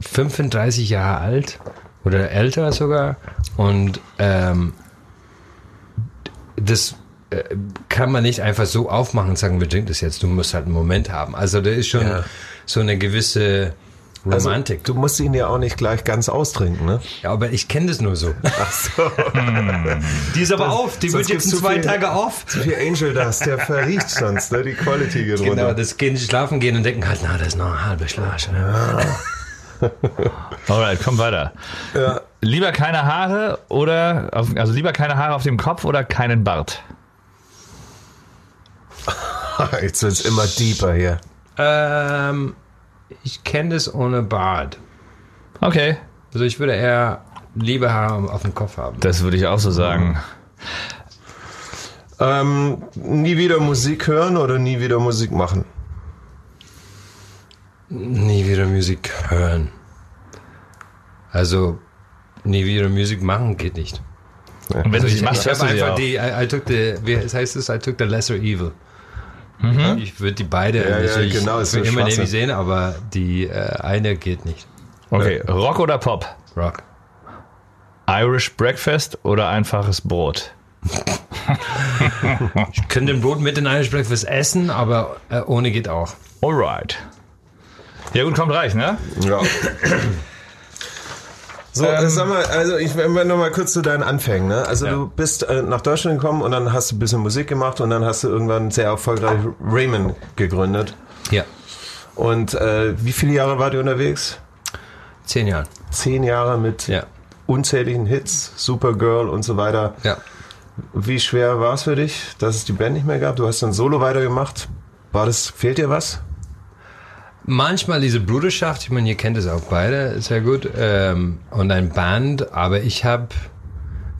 35 Jahre alt oder älter sogar. Und ähm, das äh, kann man nicht einfach so aufmachen und sagen, wir trinken das jetzt. Du musst halt einen Moment haben. Also da ist schon Ja. so eine gewisse Also, Romantik. du musst ihn ja auch nicht gleich ganz austrinken, ne? ja, aber ich kenne das nur so. Ach so. <laughs> Die ist aber auf. Die wird jetzt in zwei viel- Tage auf. Zu viel Angel Dust, der verriecht sonst, ne? Die Quality geht Genau, runter. das Kind schlafen gehen und denken halt, na, das ist noch eine halbe Flasche. <laughs> Alright, komm weiter. Ja. Lieber keine Haare oder, auf, also lieber keine Haare auf dem Kopf oder keinen Bart? <laughs> Jetzt wird's immer deeper hier. Ähm, ich kenne das ohne Bart. Okay, Also ich würde eher lieber Haare auf dem Kopf haben. das würde ich auch so sagen. Ähm, nie wieder Musik hören oder nie wieder Musik machen? Nie wieder Musik hören. Also nie wieder Musik machen geht nicht. Und wenn du sie machst, ich hörst habe einfach die, I, I took the, wie heißt es? I took the lesser evil. Ich würde die beide Ja, ja, natürlich genau, so immer nicht sehen, aber die äh, eine geht nicht. Okay, Rock oder Pop? Rock. Irish Breakfast oder einfaches Brot? <laughs> Ich könnte ein Brot mit in Irish Breakfast essen, aber äh, ohne geht auch. Alright. Ja gut, kommt reich, ne? Ja. <coughs> So, äh, sag mal, also ich wenn wir noch mal kurz zu deinen Anfängen. Ne? Also Ja. du bist äh, nach Deutschland gekommen und dann hast du ein bisschen Musik gemacht und dann hast du irgendwann sehr erfolgreich Raymond gegründet. Ja. Und äh, wie viele Jahre wart ihr unterwegs? Zehn Jahre. Zehn Jahre mit Ja. unzähligen Hits, Supergirl und so weiter. Ja. Wie schwer war es für dich, dass es die Band nicht mehr gab? Du hast dann Solo weitergemacht. War das, fehlt dir was? Manchmal diese Bruderschaft, ich meine, ihr kennt es auch beide sehr gut, ähm, und ein Band, aber ich habe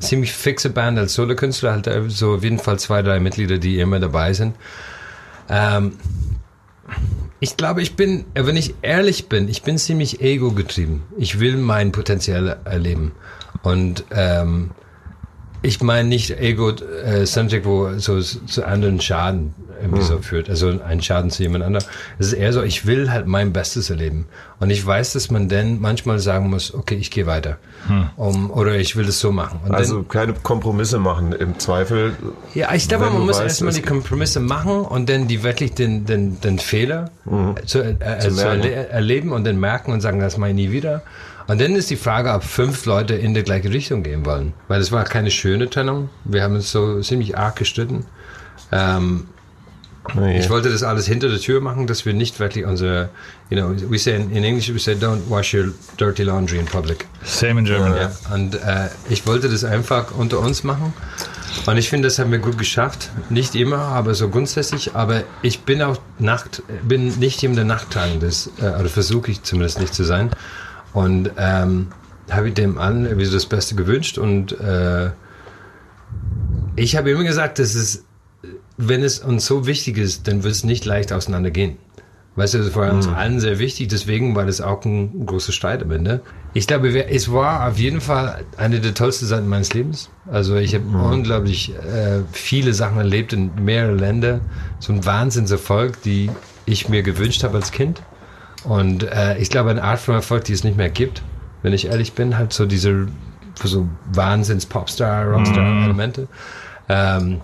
ziemlich fixe Band als Solokünstler, halt äh, so auf jeden Fall zwei, drei Mitglieder, die immer dabei sind. Ähm, ich glaube, ich bin, äh, wenn ich ehrlich bin, ich bin ziemlich ego-getrieben. Ich will mein Potenzial erleben. Und ähm, ich meine nicht ego-centric, wo so zu anderen Schaden irgendwie so führt. Also ein Schaden zu jemand anderem. Es ist eher so, ich will halt mein Bestes erleben. Und ich weiß, dass man dann manchmal sagen muss, okay, ich gehe weiter. Um, oder ich will es so machen. Und Also keine Kompromisse machen im Zweifel. dann, ja, ich glaube, man muss weißt, erstmal die Kompromisse machen und dann die wirklich den, den, den Fehler zu, äh, äh, zu erle erleben und dann merken und sagen, das mache ich nie wieder. Und dann ist die Frage, ob fünf Leute in die gleiche Richtung gehen wollen. Weil es war keine schöne Trennung. Wir haben uns so ziemlich arg gestritten. Ähm, Nee. Ich wollte das alles hinter der Tür machen, dass wir nicht wirklich unsere, you know, we say in, in English, we say don't wash your dirty laundry in public. Same in German. Ja. Und äh, ich wollte das einfach unter uns machen. Und ich finde, das haben wir gut geschafft. Nicht immer, aber so grundsätzlich. Aber ich bin auch Nacht, bin nicht jemand, der Nachttragen ist, äh, oder versuche ich zumindest nicht zu sein. Und ähm, habe ich dem an irgendwie so das Beste gewünscht. Und äh, ich habe immer gesagt, dass es, wenn es uns so wichtig ist, dann wird es nicht leicht auseinandergehen. Weißt du, das war uns allen sehr wichtig, deswegen war das auch ein großer Streit am Ende. Ich glaube, es war auf jeden Fall eine der tollsten Seiten meines Lebens. Also ich habe unglaublich äh, viele Sachen erlebt in mehreren Ländern. So ein Wahnsinnserfolg, die ich mir gewünscht habe als Kind. Und äh, ich glaube, eine Art von Erfolg, die es nicht mehr gibt, wenn ich ehrlich bin, halt so diese so Wahnsinns-Popstar, Rockstar-Elemente. Ähm,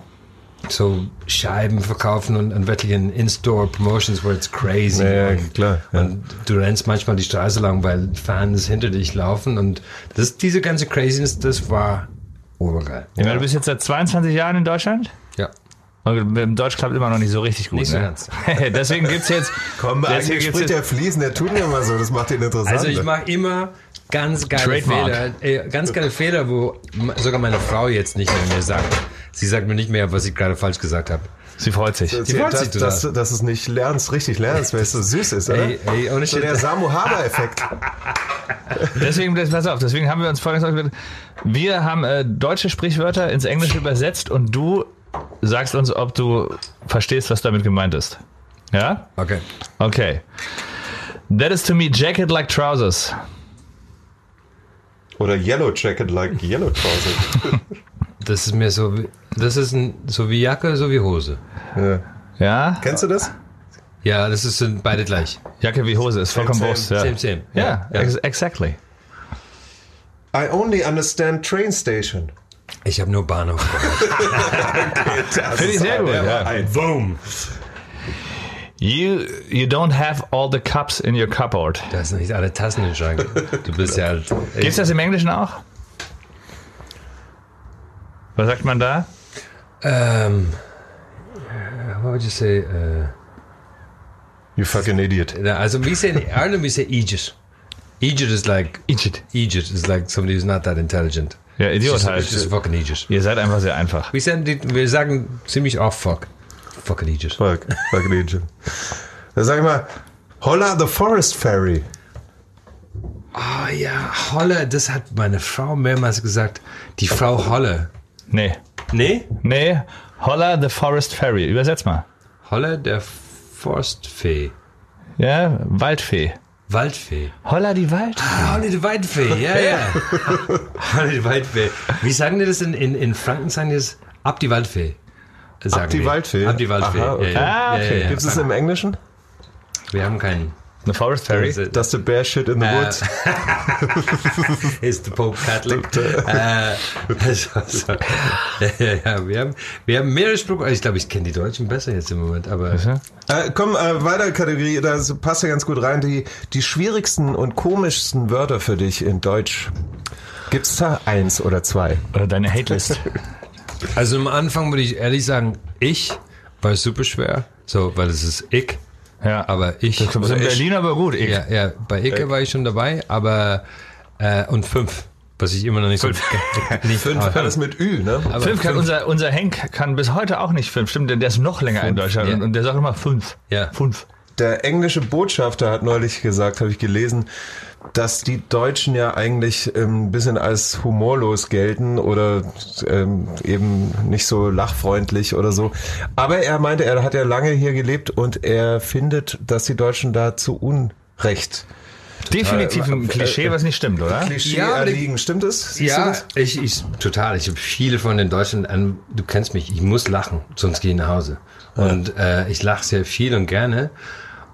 so Scheiben verkaufen und, und wirklich in In-Store-Promotions, where it's crazy. Ja, ja, und, klar, ja. Und du rennst manchmal die Straße lang, weil Fans hinter dich laufen und das, diese ganze Craziness, das war obergeil. Meine, du bist jetzt seit 22 Jahren in Deutschland? Dem Deutsch klappt immer noch nicht so richtig gut. Nicht so ne? ganz. <laughs> Deswegen gibt's jetzt. Komm, deswegen eigentlich gibt's spricht jetzt der fließend, der tut mir immer so, das macht ihn interessant. Also ich mache immer ganz geile Trademark. Fehler, äh, ganz geile Fehler, wo sogar meine Frau jetzt nicht mehr mir sagt. Sie sagt mir nicht mehr, was ich gerade falsch gesagt habe. Sie freut sich. Die freut dass, sich total. dass, dass es nicht lernst, richtig lernst, weil es so süß ist, oder? Ey, ey, ohne so der Samu Haber-Effekt. <laughs> Deswegen, pass auf, deswegen haben wir uns folgendes ausgedacht. Wir haben äh, deutsche Sprichwörter ins Englische übersetzt und du sagst uns, ob du verstehst, was damit gemeint ist. Ja? Okay. Okay. That is to me jacket like trousers. Oder Yellow Jacket like Yellow Trouser. <laughs> Das ist mir so, wie- das ist ein, so wie Jacke, so wie Hose. ja. Ja? Kennst du das? Ja, das ist, sind beide gleich. Jacke wie Hose ist vollkommen same, Wurst. Ja, Same, same. ja, ja. ex exactly. I only understand train station. Ich habe nur Bahnhof. Finde ich sehr gut. Ja. Boom. You, you don't have all the cups in your cupboard. Da sind nicht alle Tassen im Schrank. Du bist ja halt. Gibt's das im Englischen auch? Was sagt man da? Ähm, what would you say? Uh, You fucking idiot. also we say in Ireland we say Egypt. Aegis is like Idiot. Aegis is like somebody who's not that intelligent. Ja, Idiot It's just, heißt. it's just fucking. Ihr seid einfach sehr einfach. Wir, sagen, die- wir sagen ziemlich oft fuck. Fucking Aegis. Fuck, fucking idiot. Dann sag ich mal, Holla the Forest Ferry. Ah ja, Holle, das hat meine Frau mehrmals gesagt. Die Frau Holle. Nee. Nee? Nee, Holla the Forest Ferry. Übersetz mal. Holle der Forstfee. Ja, Waldfee. Waldfee. Holla die Waldfee. Ah, Holle die Waldfee, ja, ja. <laughs> Holle die Waldfee. Wie sagen die das in, in, in Franken? Sagen die das ab die Waldfee? Sagen Ab die die. Waldfee? Ab die Waldfee. Aha, okay. ja, ja. Ah, Ja, okay. ja, ja. Gibt es im Englischen? Wir haben keinen. The Forest Ferry. Das- Does the bear shit in the Äh, woods? <laughs> Ist der Pope Catholic? äh, also, also, ja, ja, ja, wir haben, wir haben mehrere Sprüche. Ich glaube, ich kenne die Deutschen besser jetzt im Moment, aber Äh, komm, äh, weiter Kategorie, da passt ja ganz gut rein. Die, die schwierigsten und komischsten Wörter für dich in Deutsch. Gibt's da eins oder zwei? Oder deine Hate-List. Also am Anfang würde ich ehrlich sagen, ich war super schwer. So, weil es ist ich. Ja. Aber ich. Das ist in Berlin aber gut. Ich. Ja, ja, bei Icke war ich schon dabei, aber äh, und fünf. Was ich immer noch nicht Fünf. so. <laughs> nicht, Fünf, aber, alles mit Ü, ne? aber Fünf kann fünf. unser, unser Henk kann bis heute auch nicht fünf. Stimmt, denn der ist noch länger in Deutschland ja. und, und der sagt immer fünf. Ja. Fünf. Der englische Botschafter hat neulich gesagt, habe ich gelesen, dass die Deutschen ja eigentlich ähm, ein bisschen als humorlos gelten oder ähm, eben nicht so lachfreundlich oder so. Aber er meinte, er hat ja lange hier gelebt und er findet, dass die Deutschen da zu Unrecht Definitiv Äh, ein Klischee, was nicht stimmt, oder? Klischee Ja, erliegen. Stimmt es? Siehst Ja, ich, ich total. Ich habe viele Freunde in Deutschland. An, du kennst mich. Ich muss lachen, sonst gehe ich nach Hause. Und äh, ich lache sehr viel und gerne.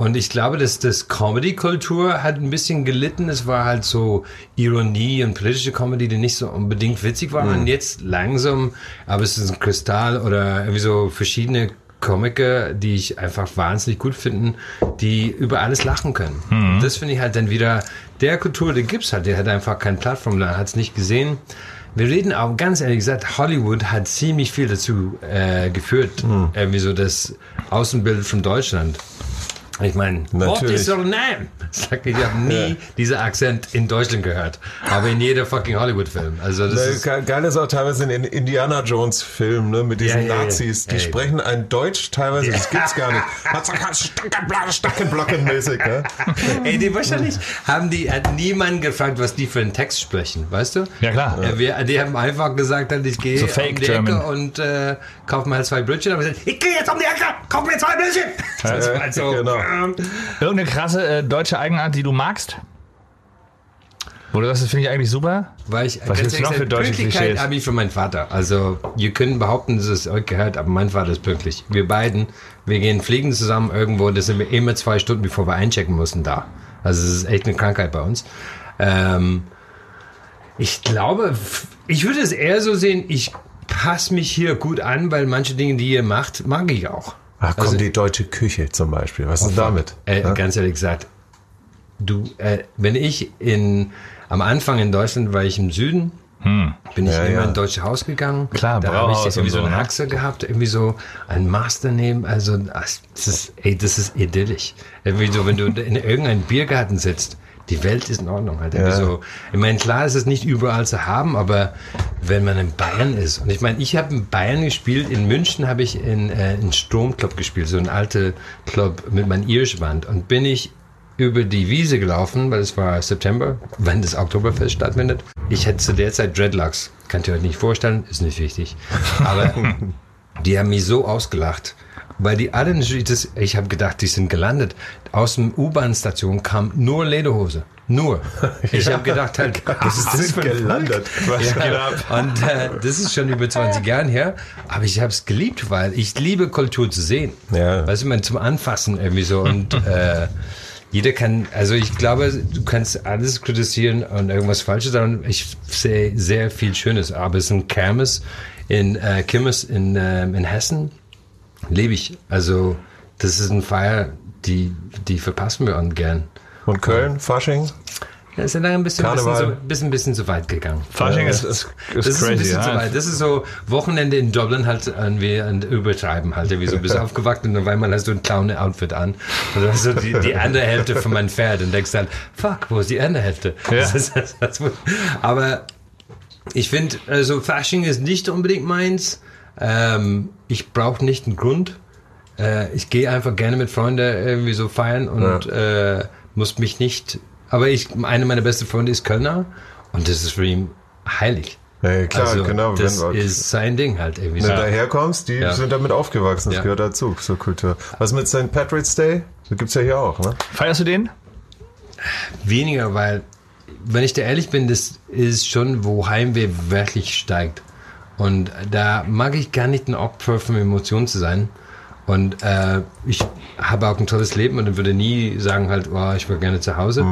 Und ich glaube, dass das Comedy-Kultur hat ein bisschen gelitten. Es war halt so Ironie und politische Comedy, die nicht so unbedingt witzig war. Und jetzt langsam, aber es ist ein Kristall oder irgendwie so verschiedene Komiker, die ich einfach wahnsinnig gut finden, die über alles lachen können. Und Das finde ich halt dann wieder, der Kultur, der gibt's halt, der hat einfach keine Plattform, der hat es nicht gesehen. wir reden auch ganz ehrlich gesagt, Hollywood hat ziemlich viel dazu äh, geführt, Hm. irgendwie so das Außenbild von Deutschland. Ich meine, what is your name? <laughs> Sag ich, habe nie diesen Akzent in Deutschland gehört, aber in jeder fucking Hollywood-Film. Also das ist, Ge- Geil ist auch teilweise in den Indiana Jones Filmen, ne, mit diesen Ja, ja, ja. Nazis. Die sprechen ein Deutsch teilweise, das gibt's gar nicht. Stackenblockenmäßig, ne? <laughs> Ey, die wahrscheinlich haben die, hat niemand gefragt, was die für einen Text sprechen, weißt du? Ja, klar. Ja, wir, die haben einfach gesagt, halt, ich gehe So Fake um die German. Ecke und äh, kaufe mal zwei Brötchen. Aber ich, gesagt, ich gehe jetzt um die Ecke, kauf mir zwei Brötchen. <laughs> Das war halt so, genau. Irgendeine krasse äh, deutsche Eigenart, die du magst? Sagst, das finde ich eigentlich super? Weil ich, Was gibt's noch für deutsche Pünktlichkeit habe ich von meinem Vater. Also, ihr könnt behaupten, dass es euch gehört, aber mein Vater ist pünktlich. Wir beiden, wir gehen fliegen zusammen irgendwo, da sind wir immer zwei Stunden, bevor wir einchecken mussten, da. Also, es ist echt eine Krankheit bei uns. Ähm, ich glaube, ich würde es eher so sehen, ich passe mich hier gut an, weil manche Dinge, die ihr macht, mag ich auch. Ach komm, Also- die deutsche Küche zum Beispiel. Was ist damit? Äh, Ja? Ganz ehrlich gesagt, du, äh, wenn ich in, am Anfang in Deutschland war ich im Süden, bin ich Ja, immer ja. in ein deutsches Haus gegangen. Klar, da habe ich irgendwie so, eine ne? Achse gehabt, irgendwie so ein Master nehmen. Also das ist, ey, das ist idyllisch. Irgendwie so, wenn du in irgendeinem Biergarten sitzt. Die Welt ist in Ordnung halt. Ja. So, ich meine, klar ist es nicht überall zu haben, aber wenn man in Bayern ist, und ich meine, ich habe in Bayern gespielt, in München habe ich in äh, einen Stromclub gespielt, so ein alter Club mit meinem Irschwand. Und bin ich über die Wiese gelaufen, weil es war September, wenn das Oktoberfest stattfindet. Ich hatte zu der Zeit Dreadlocks. Könnt ihr euch nicht vorstellen, ist nicht wichtig. Aber <laughs> die haben mich so ausgelacht, weil die alle das, ich habe gedacht, die sind gelandet. Aus dem U-Bahn-Station kam nur Lederhose. Nur. <laughs> Ich habe gedacht, halt, <laughs> <laughs> was ist das für ein gelandet. Ja, und äh, das ist schon über 20 Jahren her, aber ich habe es geliebt, weil ich liebe Kultur zu sehen. Ja. Weißt du, man zum Anfassen irgendwie so und äh, jeder kann, also ich glaube, du kannst alles kritisieren und irgendwas Falsches sagen. Ich sehe sehr viel Schönes, aber es ist ein Kermes in äh, Kirmes in, ähm, in Hessen, lebe ich. Also das ist eine Feier, die, die verpassen wir ungern. Und Köln, Fasching? Das ist ja dann ein bisschen, bisschen, so, bisschen, bisschen zu weit gegangen. Fasching Ja, ist, das ist, Das ist ist ein crazy. bisschen zu ja. weit. Das ist so Wochenende in Dublin halt irgendwie ein übertreiben halt. Wie so bist <laughs> aufgewacht und auf einmal hast du ein Clown-Outfit an. Und dann hast du die, die <laughs> andere Hälfte von meinem Pferd und denkst halt, fuck, wo ist die andere Hälfte? Ja. Das ist, das, das, aber ich finde, also Fasching ist nicht unbedingt meins. Ähm, ich brauche nicht einen Grund. Äh, ich gehe einfach gerne mit Freunden irgendwie so feiern und äh, muss mich nicht. Aber ich, eine meiner besten Freunde ist Kölner und das ist für ihn heilig. Ja, klar, also, genau. Das wenn du ist sein Ding halt irgendwie. wenn So. du daherkommst, die Ja. sind damit aufgewachsen. Das Ja. gehört dazu, zur Kultur. Was mit St. Patrick's Day? Das gibt's ja hier auch, ne? Feierst du den? Weniger, weil, wenn ich da ehrlich bin, das ist schon, wo Heimweh wirklich steigt. Und da mag ich gar nicht ein Opfer von Emotionen zu sein. Und äh, ich habe auch ein tolles Leben und würde nie sagen halt, oh, ich war gerne zu Hause.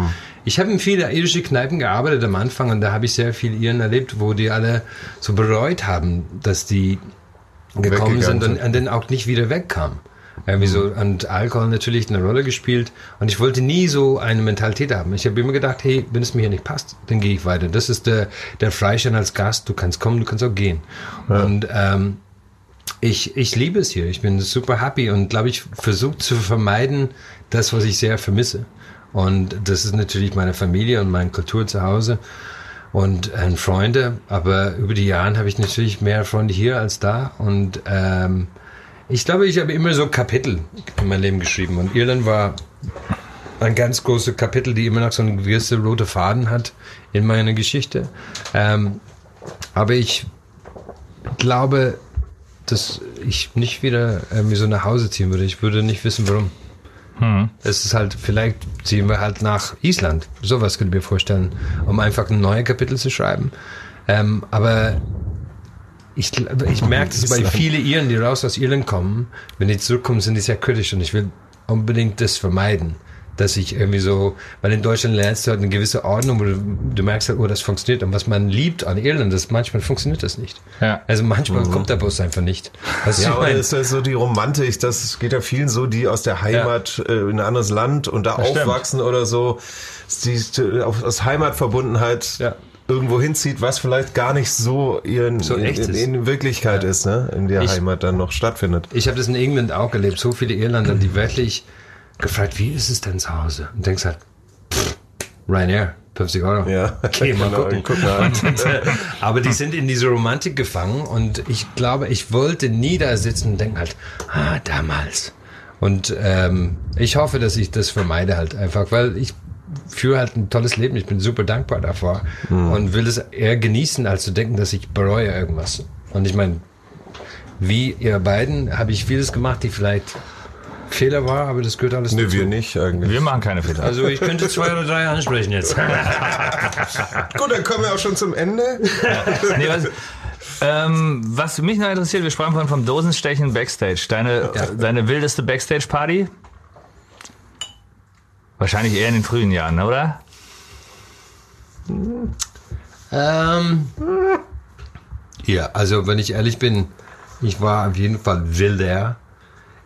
Ich habe in viele irische Kneipen gearbeitet am Anfang und da habe ich sehr viel Iren erlebt, wo die alle so bereut haben, dass die gekommen sind und, sind. und dann auch nicht wieder wegkamen. Irgendwie so, und Alkohol natürlich eine Rolle gespielt. Und ich wollte nie so eine Mentalität haben. Ich habe immer gedacht, hey, wenn es mir hier nicht passt, dann gehe ich weiter. Das ist der, der Freischein als Gast. Du kannst kommen, du kannst auch gehen. Und ähm, ich, ich liebe es hier. Ich bin super happy und glaube ich, versuche zu vermeiden, das, was ich sehr vermisse. Und das ist natürlich meine Familie und meine Kultur zu Hause und äh, Freunde. Aber über die Jahre habe ich natürlich mehr Freunde hier als da. Und ähm, ich glaube, ich habe immer so Kapitel in mein Leben geschrieben. Und Irland war ein ganz großes Kapitel, die immer noch so eine gewisse rote Faden hat in meiner Geschichte. Ähm, aber ich glaube, dass ich nicht wieder irgendwie so nach Hause ziehen würde. Ich würde nicht wissen, warum. Es ist halt, vielleicht ziehen wir halt nach Island. Sowas könnte ich mir vorstellen, um einfach ein neues Kapitel zu schreiben. Ähm, aber ich, ich merke das bei vielen Iren, die raus aus Irland kommen, wenn die zurückkommen, sind die sehr kritisch und ich will unbedingt das vermeiden. Dass ich irgendwie so, weil in Deutschland lernst du halt eine gewisse Ordnung, wo du, du merkst halt, oh, das funktioniert. Und was man liebt an Irland, das manchmal funktioniert das nicht. Ja. Also manchmal kommt der Bus einfach nicht. Du, Ja, mein? ist das so die Romantik, das geht ja vielen so, die aus der Heimat äh, in ein anderes Land und da stimmt. aufwachsen oder so, die, aus Heimatverbundenheit Ja. Irgendwo hinzieht, was vielleicht gar nicht so ihren, So in, in, in Wirklichkeit ist, ne? in der Ich- Heimat dann noch stattfindet. Ich habe das in England auch erlebt. So viele Irländer, die wirklich gefragt, wie ist es denn zu Hause? Und denkst halt, pff, Ryanair, 50 Euro. Ja, <laughs> okay, mal genau, gucken. guck mal an. <laughs> Und, äh, aber die sind in diese Romantik gefangen und ich glaube, ich wollte nie da sitzen und denken halt, ah, damals. Und ähm, ich hoffe, dass ich das vermeide halt einfach, weil ich führe halt ein tolles Leben. Ich bin super dankbar davor und will es eher genießen, als zu denken, dass ich bereue irgendwas. Und ich meine, wie ihr beiden habe ich vieles gemacht, die vielleicht Fehler war, aber das gehört alles Nee, dazu. wir nicht eigentlich. Wir machen keine Fehler. Also ich könnte zwei oder drei ansprechen jetzt. <laughs> Gut, dann kommen wir auch schon zum Ende. nee, was, ähm, was mich noch interessiert, wir sprachen von vom Dosenstechen Backstage. Deine, deine wildeste Backstage-Party? Wahrscheinlich eher in den frühen Jahren, oder? Ähm, ja, also wenn ich ehrlich bin, ich war auf jeden Fall wilder.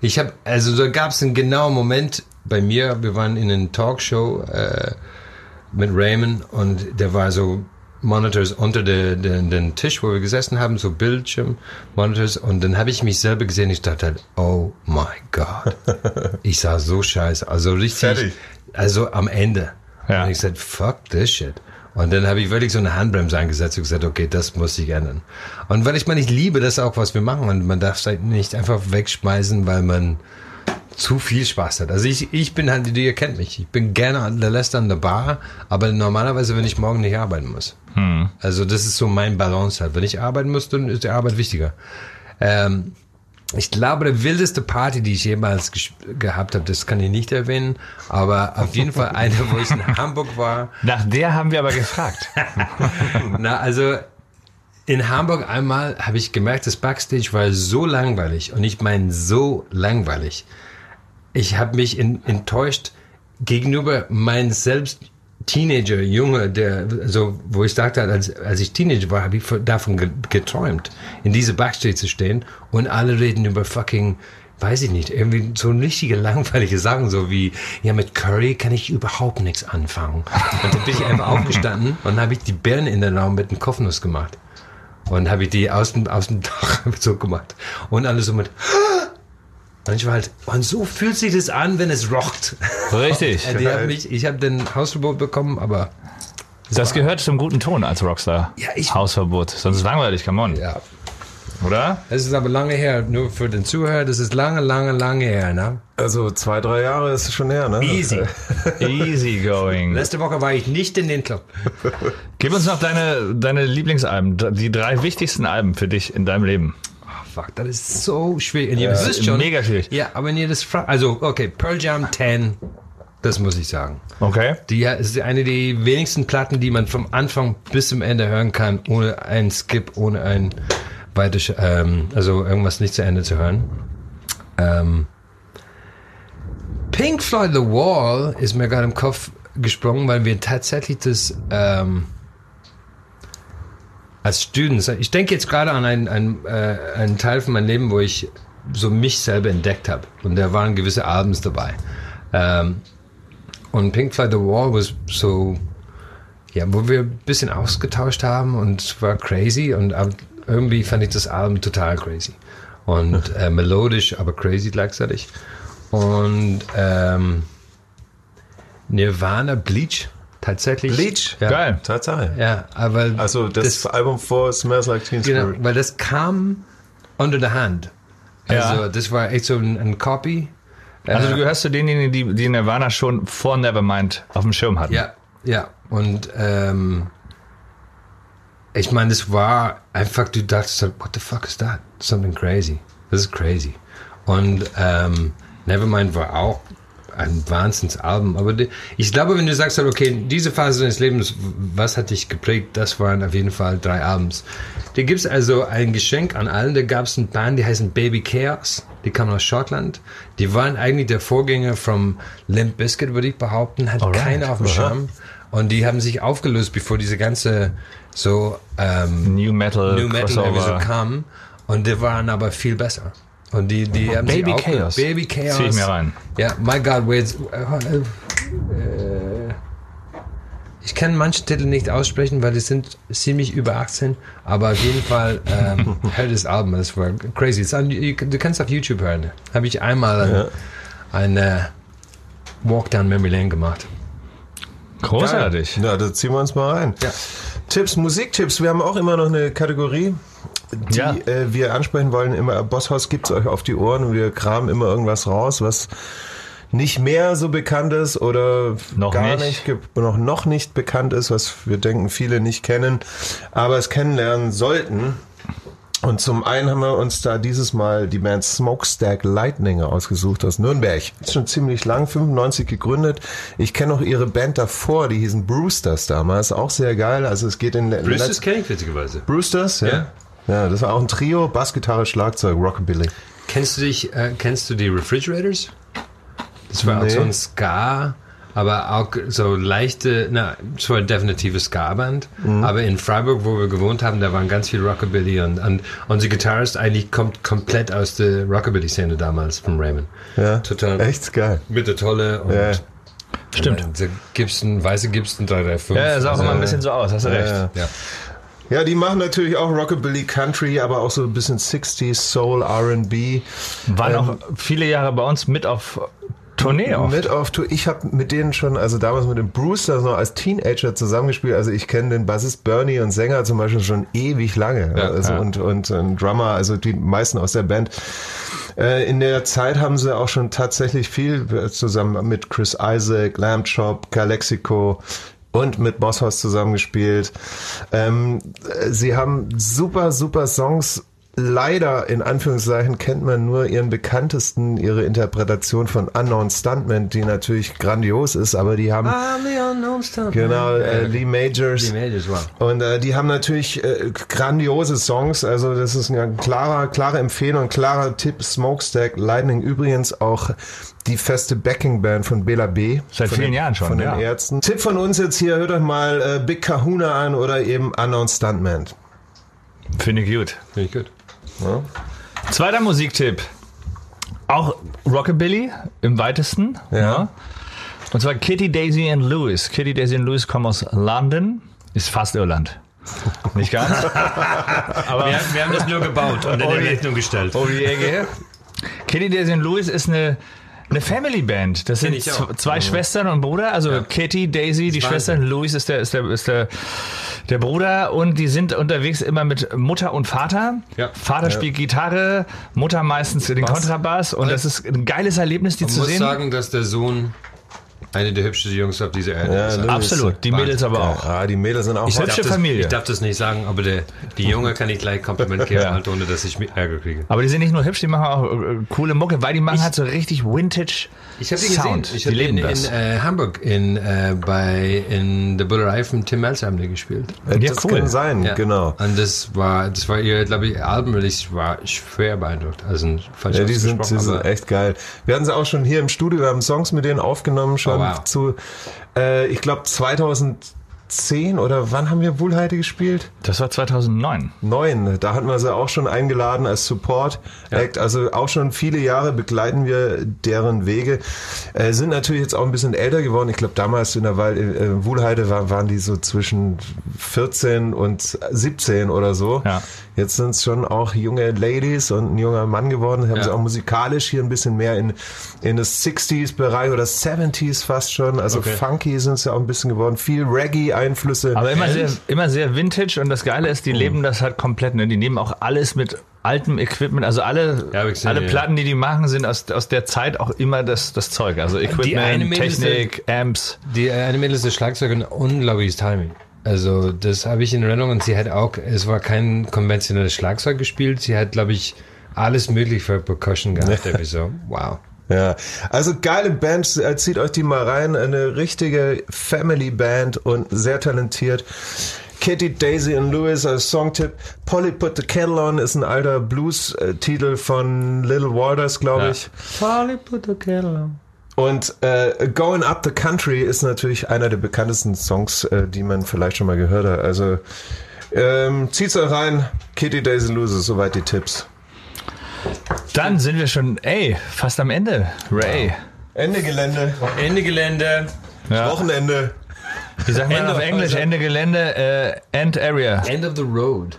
Ich habe, also da gab es einen genauen Moment bei mir. Wir waren in einer Talkshow äh, mit Raymond und der war so Monitors unter der, der, den Tisch, wo wir gesessen haben, so Bildschirm-Monitors. Und dann habe ich mich selber gesehen. Ich dachte halt, oh my God. <laughs> Ich sah so scheiße. Also richtig, Fertig. Also am Ende. Ja. Und ich sagte, fuck this shit. Und dann habe ich wirklich so eine Handbremse eingesetzt und gesagt, okay, das muss sich ändern. Und weil ich meine, ich liebe das auch, was wir machen. Und man darf es halt nicht einfach wegschmeißen, weil man zu viel Spaß hat. Also ich, ich bin halt, ihr kennt mich. Ich bin gerne an der Lester an der Bar, aber normalerweise, wenn ich morgen nicht arbeiten muss. Also das ist so mein Balance halt. Wenn ich arbeiten muss, dann ist die Arbeit wichtiger. Ähm, ich glaube, der wildeste Party, die ich jemals gehabt habe, das kann ich nicht erwähnen, aber auf jeden Fall eine, wo ich in <laughs> Hamburg war. Nach der haben wir aber gefragt. <laughs> Na, also in Hamburg einmal habe ich gemerkt, das Backstage war so langweilig und ich meine so langweilig. Ich habe mich in, enttäuscht gegenüber meinen selbst Teenager, Junge, der, also, wo ich sagte, als, als ich Teenager war, habe ich von- davon ge- geträumt, in diese Backstage zu stehen und alle reden über fucking, weiß ich nicht, irgendwie so richtige <laughs> langweilige Sachen, so wie, ja, mit Curry kann ich überhaupt nichts anfangen. Und dann bin ich einfach aufgestanden <laughs> und habe ich die Birne in den Raum mit einem Kopfnuss gemacht. Und habe ich die aus dem, aus dem Dach <laughs> so gemacht. Und alle so mit, ich war halt, und so fühlt sich das an, wenn es rockt. Richtig. <laughs> Die haben mich, ich habe den Hausverbot bekommen, aber Das gehört zum guten Ton als Rockstar. Ja, ich- Hausverbot. Sonst ist es langweilig, come on. ja. Oder? Es ist aber lange her, nur für den Zuhörer, das ist lange, lange, lange her, ne? Also zwei, drei Jahre ist es schon her, ne? Easy. <laughs> Easy going. Letzte Woche war ich nicht in den Club. Gib uns noch deine, deine Lieblingsalben, die drei wichtigsten Alben für dich in deinem Leben. Fuck, das ist so schwierig. Und ihr wisst es schon. mega schwierig. Ja, aber wenn ihr das fragt, also, okay, Pearl Jam 10, das muss ich sagen. Okay. Die ist eine der wenigsten Platten, die man vom Anfang bis zum Ende hören kann, ohne einen Skip, ohne ein weiter, ähm, also irgendwas nicht zu Ende zu hören. Ähm, Pink Floyd The Wall ist mir gerade im Kopf gesprungen, weil wir tatsächlich das ähm, als Students, ich denke jetzt gerade an einen, einen, äh, einen Teil von meinem Leben, wo ich so mich selber entdeckt habe und da waren gewisse Albums dabei. Ähm, und Pink Floyd The Wall was so, ja, wo wir ein bisschen ausgetauscht haben und es war crazy und irgendwie fand ich das Album total crazy. Und <laughs> äh, melodisch, aber crazy gleichzeitig. Und ähm, Nirvana Bleach, tatsächlich. Bleach? Ja. Geil. Tatsache. Ja, aber Also das, Album vor Smells Like Teen Genau, Spirit. weil das kam under the hand. Also Ja. das war echt so ein, ein Copy. Also Äh, du gehörst zu denjenigen, die, die Nirvana schon vor Nevermind auf dem Schirm hatten. Ja, ja. Und ähm, ich meine, das war einfach, du dachtest, so, what the fuck is that? Something crazy. Das ist crazy. Und ähm, Nevermind war auch ein Wahnsinnsalbum. Aber die, ich glaube, wenn du sagst, okay, diese Phase deines Lebens, was hat dich geprägt? Das waren auf jeden Fall drei Albums. Da gibt es also ein Geschenk an allen. Da gab es eine Band, die heißen Baby Chaos. Die kamen aus Schottland. Die waren eigentlich der Vorgänger vom Limp Bizkit, würde ich behaupten. Hat Alright. keiner auf dem Schirm. Und die haben sich aufgelöst, bevor diese ganze so ähm, New Metal, New Metal so kam. Und die waren aber viel besser. Und die, die haben Baby aufge- Chaos. Baby Chaos. Zieh ich mir rein. Ja, my God, where's, äh, äh, Ich kann manche Titel nicht aussprechen, weil die sind ziemlich über 18. Aber auf jeden Fall ähm, <laughs> hör das Album. Das war crazy. An- du kannst auf YouTube hören. Habe ich einmal ein, ein äh, Walk down Memory Lane gemacht. Großartig. Ja, da ziehen wir uns mal rein. Ja. Tipps, Musiktipps. Wir haben auch immer noch eine Kategorie, die Ja. äh, wir ansprechen wollen. Immer Bosshaus gibt's euch auf die Ohren und wir kramen immer irgendwas raus, was nicht mehr so bekannt ist oder Noch gar nicht. nicht, noch, noch nicht bekannt ist, was wir denken viele nicht kennen, aber es kennenlernen sollten. Und zum einen haben wir uns da dieses Mal die Band Smokestack Lightning ausgesucht aus Nürnberg. Ist schon ziemlich lang, 95 gegründet. Ich kenne auch ihre Band davor, die hießen Brewsters damals, auch sehr geil. Also es geht in Brewsters kenne ich witzigerweise. Brewsters, ja. Ja. Ja. das war auch ein Trio, Bassgitarre, Schlagzeug, Rockabilly. Kennst du dich, äh, kennst du die Refrigerators? Das war Nee. auch so ein Ska, aber auch so leichte, na, es war eine definitive Ska-Band. Mhm. Aber in Freiburg, wo wir gewohnt haben, da waren ganz viel Rockabilly und, und unser Gitarrist eigentlich kommt komplett aus der Rockabilly-Szene damals von Raymond. Ja, Total. echt geil. Mit der Tolle und Ja. Stimmt. der Gibson, weiße Gibson 335. Ja, sah auch Also, immer ein bisschen so aus, hast du recht. Ja. Ja. Die machen natürlich auch Rockabilly Country, aber auch so ein bisschen 60s, Soul, R&B. Waren Ähm, auch viele Jahre bei uns mit auf Tournee auch. Mit auf Tour. Ich habe mit denen schon, also damals mit den Brewsters noch als Teenager zusammengespielt. Also ich kenne den Bassist Bernie und Sänger zum Beispiel schon ewig lange. Ja, also ja. Und, und ein Drummer, also die meisten aus der Band. Äh, In der Zeit haben sie auch schon tatsächlich viel äh, zusammen mit Chris Isaac, Lamb Chop, Calexico und mit Bosshaus zusammengespielt. Ähm, äh, sie haben super, super Songs. Leider, in Anführungszeichen, kennt man nur ihren bekanntesten, ihre Interpretation von Unknown Stuntman, die natürlich grandios ist, aber die haben, I'm the unknown stuntman. genau, äh, Lee Majors. Die Majors, wow. Und äh, die haben natürlich äh, grandiose Songs. Also das ist eine klare, klare Empfehlung, ein klarer Tipp. Smokestack Lightning übrigens auch die feste Backing-Band von Bela B. Seit vielen den, Jahren schon, Von den ja. Ärzten. Tipp von uns jetzt hier, hört euch mal äh, Big Kahuna an oder eben Unknown Stuntman. Finde ich gut. Finde ich gut. Zweiter Musiktipp. Auch Rockabilly im weitesten. Ja. Und zwar Kitty, Daisy and Lewis. Kitty, Daisy and Lewis kommen aus London. Ist fast Irland. Nicht ganz. <laughs> Aber Wir, wir haben das nur gebaut und in die. Rechnung gestellt. Oh, die Ecke. Kitty, Daisy and Lewis ist eine, eine Family Band. Das sind ich zwei Schwestern und Bruder. Also Kitty, Daisy, die. Schwestern. Louis ist der, ist der, ist der, der Bruder. Und die sind unterwegs immer mit Mutter und Vater. Ja. Vater spielt Gitarre, Mutter meistens den Kontrabass. Und das ist ein geiles Erlebnis, die Man zu muss sehen. sagen, dass der Sohn einer der hübschesten Jungs auf dieser Erde Ja. Absolut. Die Mädels aber auch. Ja, die Mädels sind auch Ich hübsche das, Familie. Ich darf das nicht sagen, aber der, die Junge kann ich gleich Kompliment geben, Ja. halt, ohne dass ich Ärger kriege. Aber die sind nicht nur hübsch, die machen auch äh, coole Mucke, weil die machen halt so richtig Vintage Ich habe die Sound. gesehen. Ich die habe leben in, das. in äh, Hamburg in, äh, bei, in der Bullerei von Tim Melzer haben die gespielt. Äh, Ja, das cool. kann sein, Ja. genau. Und das war, das war ihr, glaube ich, Album-Release, war schwer beaeindruckt. Also falsch Ja, die sind, die sind echt geil. Wir hatten sie auch schon hier im Studio, wir haben Songs mit denen aufgenommen schon Oh, wow. zu, äh, ich glaube 2010 oder wann haben wir Wohlheide gespielt? Das war 2009. Neun. Da hatten wir sie auch schon eingeladen als Support Act. Also auch schon viele Jahre begleiten wir deren Wege. Äh, sind natürlich jetzt auch ein bisschen älter geworden. Ich glaube damals in der Wald, äh, Wuhlheide war, waren die so zwischen 14 und 17 oder so. Ja. Jetzt sind es schon auch junge Ladies und ein junger Mann geworden. Haben Ja. sie auch musikalisch hier ein bisschen mehr in, in das 60s-Bereich oder 70s fast schon. Also Okay. funky sind sie auch ein bisschen geworden. Viel Reggae-Einflüsse. Aber immer sehr, immer sehr vintage und das Geile ist, die leben das halt komplett. Ne? Die nehmen auch alles mit altem Equipment. Also alle, Ja, gesehen, alle ja. Platten, die die machen, sind aus, aus der Zeit auch immer das, das Zeug. Also Equipment, Technik, Amps. Die eine Mädel ist der Schlagzeug und unglaubliches Timing. Also das habe ich in Erinnerung und sie hat auch, es war kein konventionelles Schlagzeug gespielt, sie hat, glaube ich, alles möglich für Percussion gehabt. <laughs> So, wow. Ja, also geile Band, äh, zieht euch die mal rein, eine richtige Family Band und sehr talentiert. Kitty, Daisy und Lewis als Songtipp. Polly Put the Kettle On ist ein alter Blues-Titel von Little Waters, glaube Ja. ich. Und äh, Going Up the Country ist natürlich einer der bekanntesten Songs, äh, die man vielleicht schon mal gehört hat. Also ähm, zieht's euch rein. Kitty, Daisy, Lewis, soweit die Tipps. Dann sind wir schon, ey, fast am Ende. Ray. Ende Gelände, Ende Gelände. Ja. Wochenende. Wie sagt man End auf of- Englisch? Ende Gelände, äh, End Area, End of the road.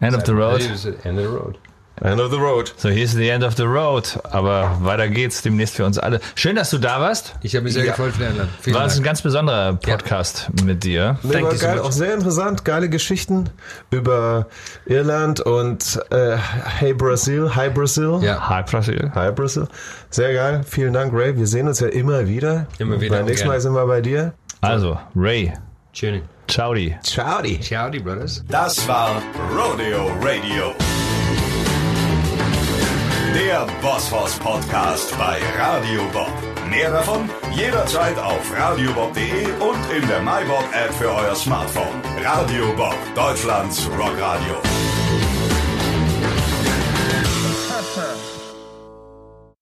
End of the road. End of the road. End of the road. So, hier ist the end of the road. Aber weiter geht's demnächst für uns alle. Schön, dass du da warst. Ich habe mich sehr Ja. gefreut. Vielen War es ein ganz besonderer Podcast mit dir. Nee, war you so geil, much. auch sehr interessant, geile Geschichten über Irland und äh, Hey Brazil, Hi Brazil. Ja. Hi, Brasil. Hi Brazil. Sehr geil. Vielen Dank, Ray. Wir sehen uns ja immer wieder. Immer wieder, Beim nächsten Mal sind wir bei dir. Also, Ray, Schön. ciao. Ciao. Ciao, Brothers. Das war Rodeo Radio. Der Bosshaus Podcast bei Radio Bob. Mehr davon jederzeit auf radiobob.de und in der MyBob App für euer Smartphone. Radio Bob, Deutschlands Rockradio.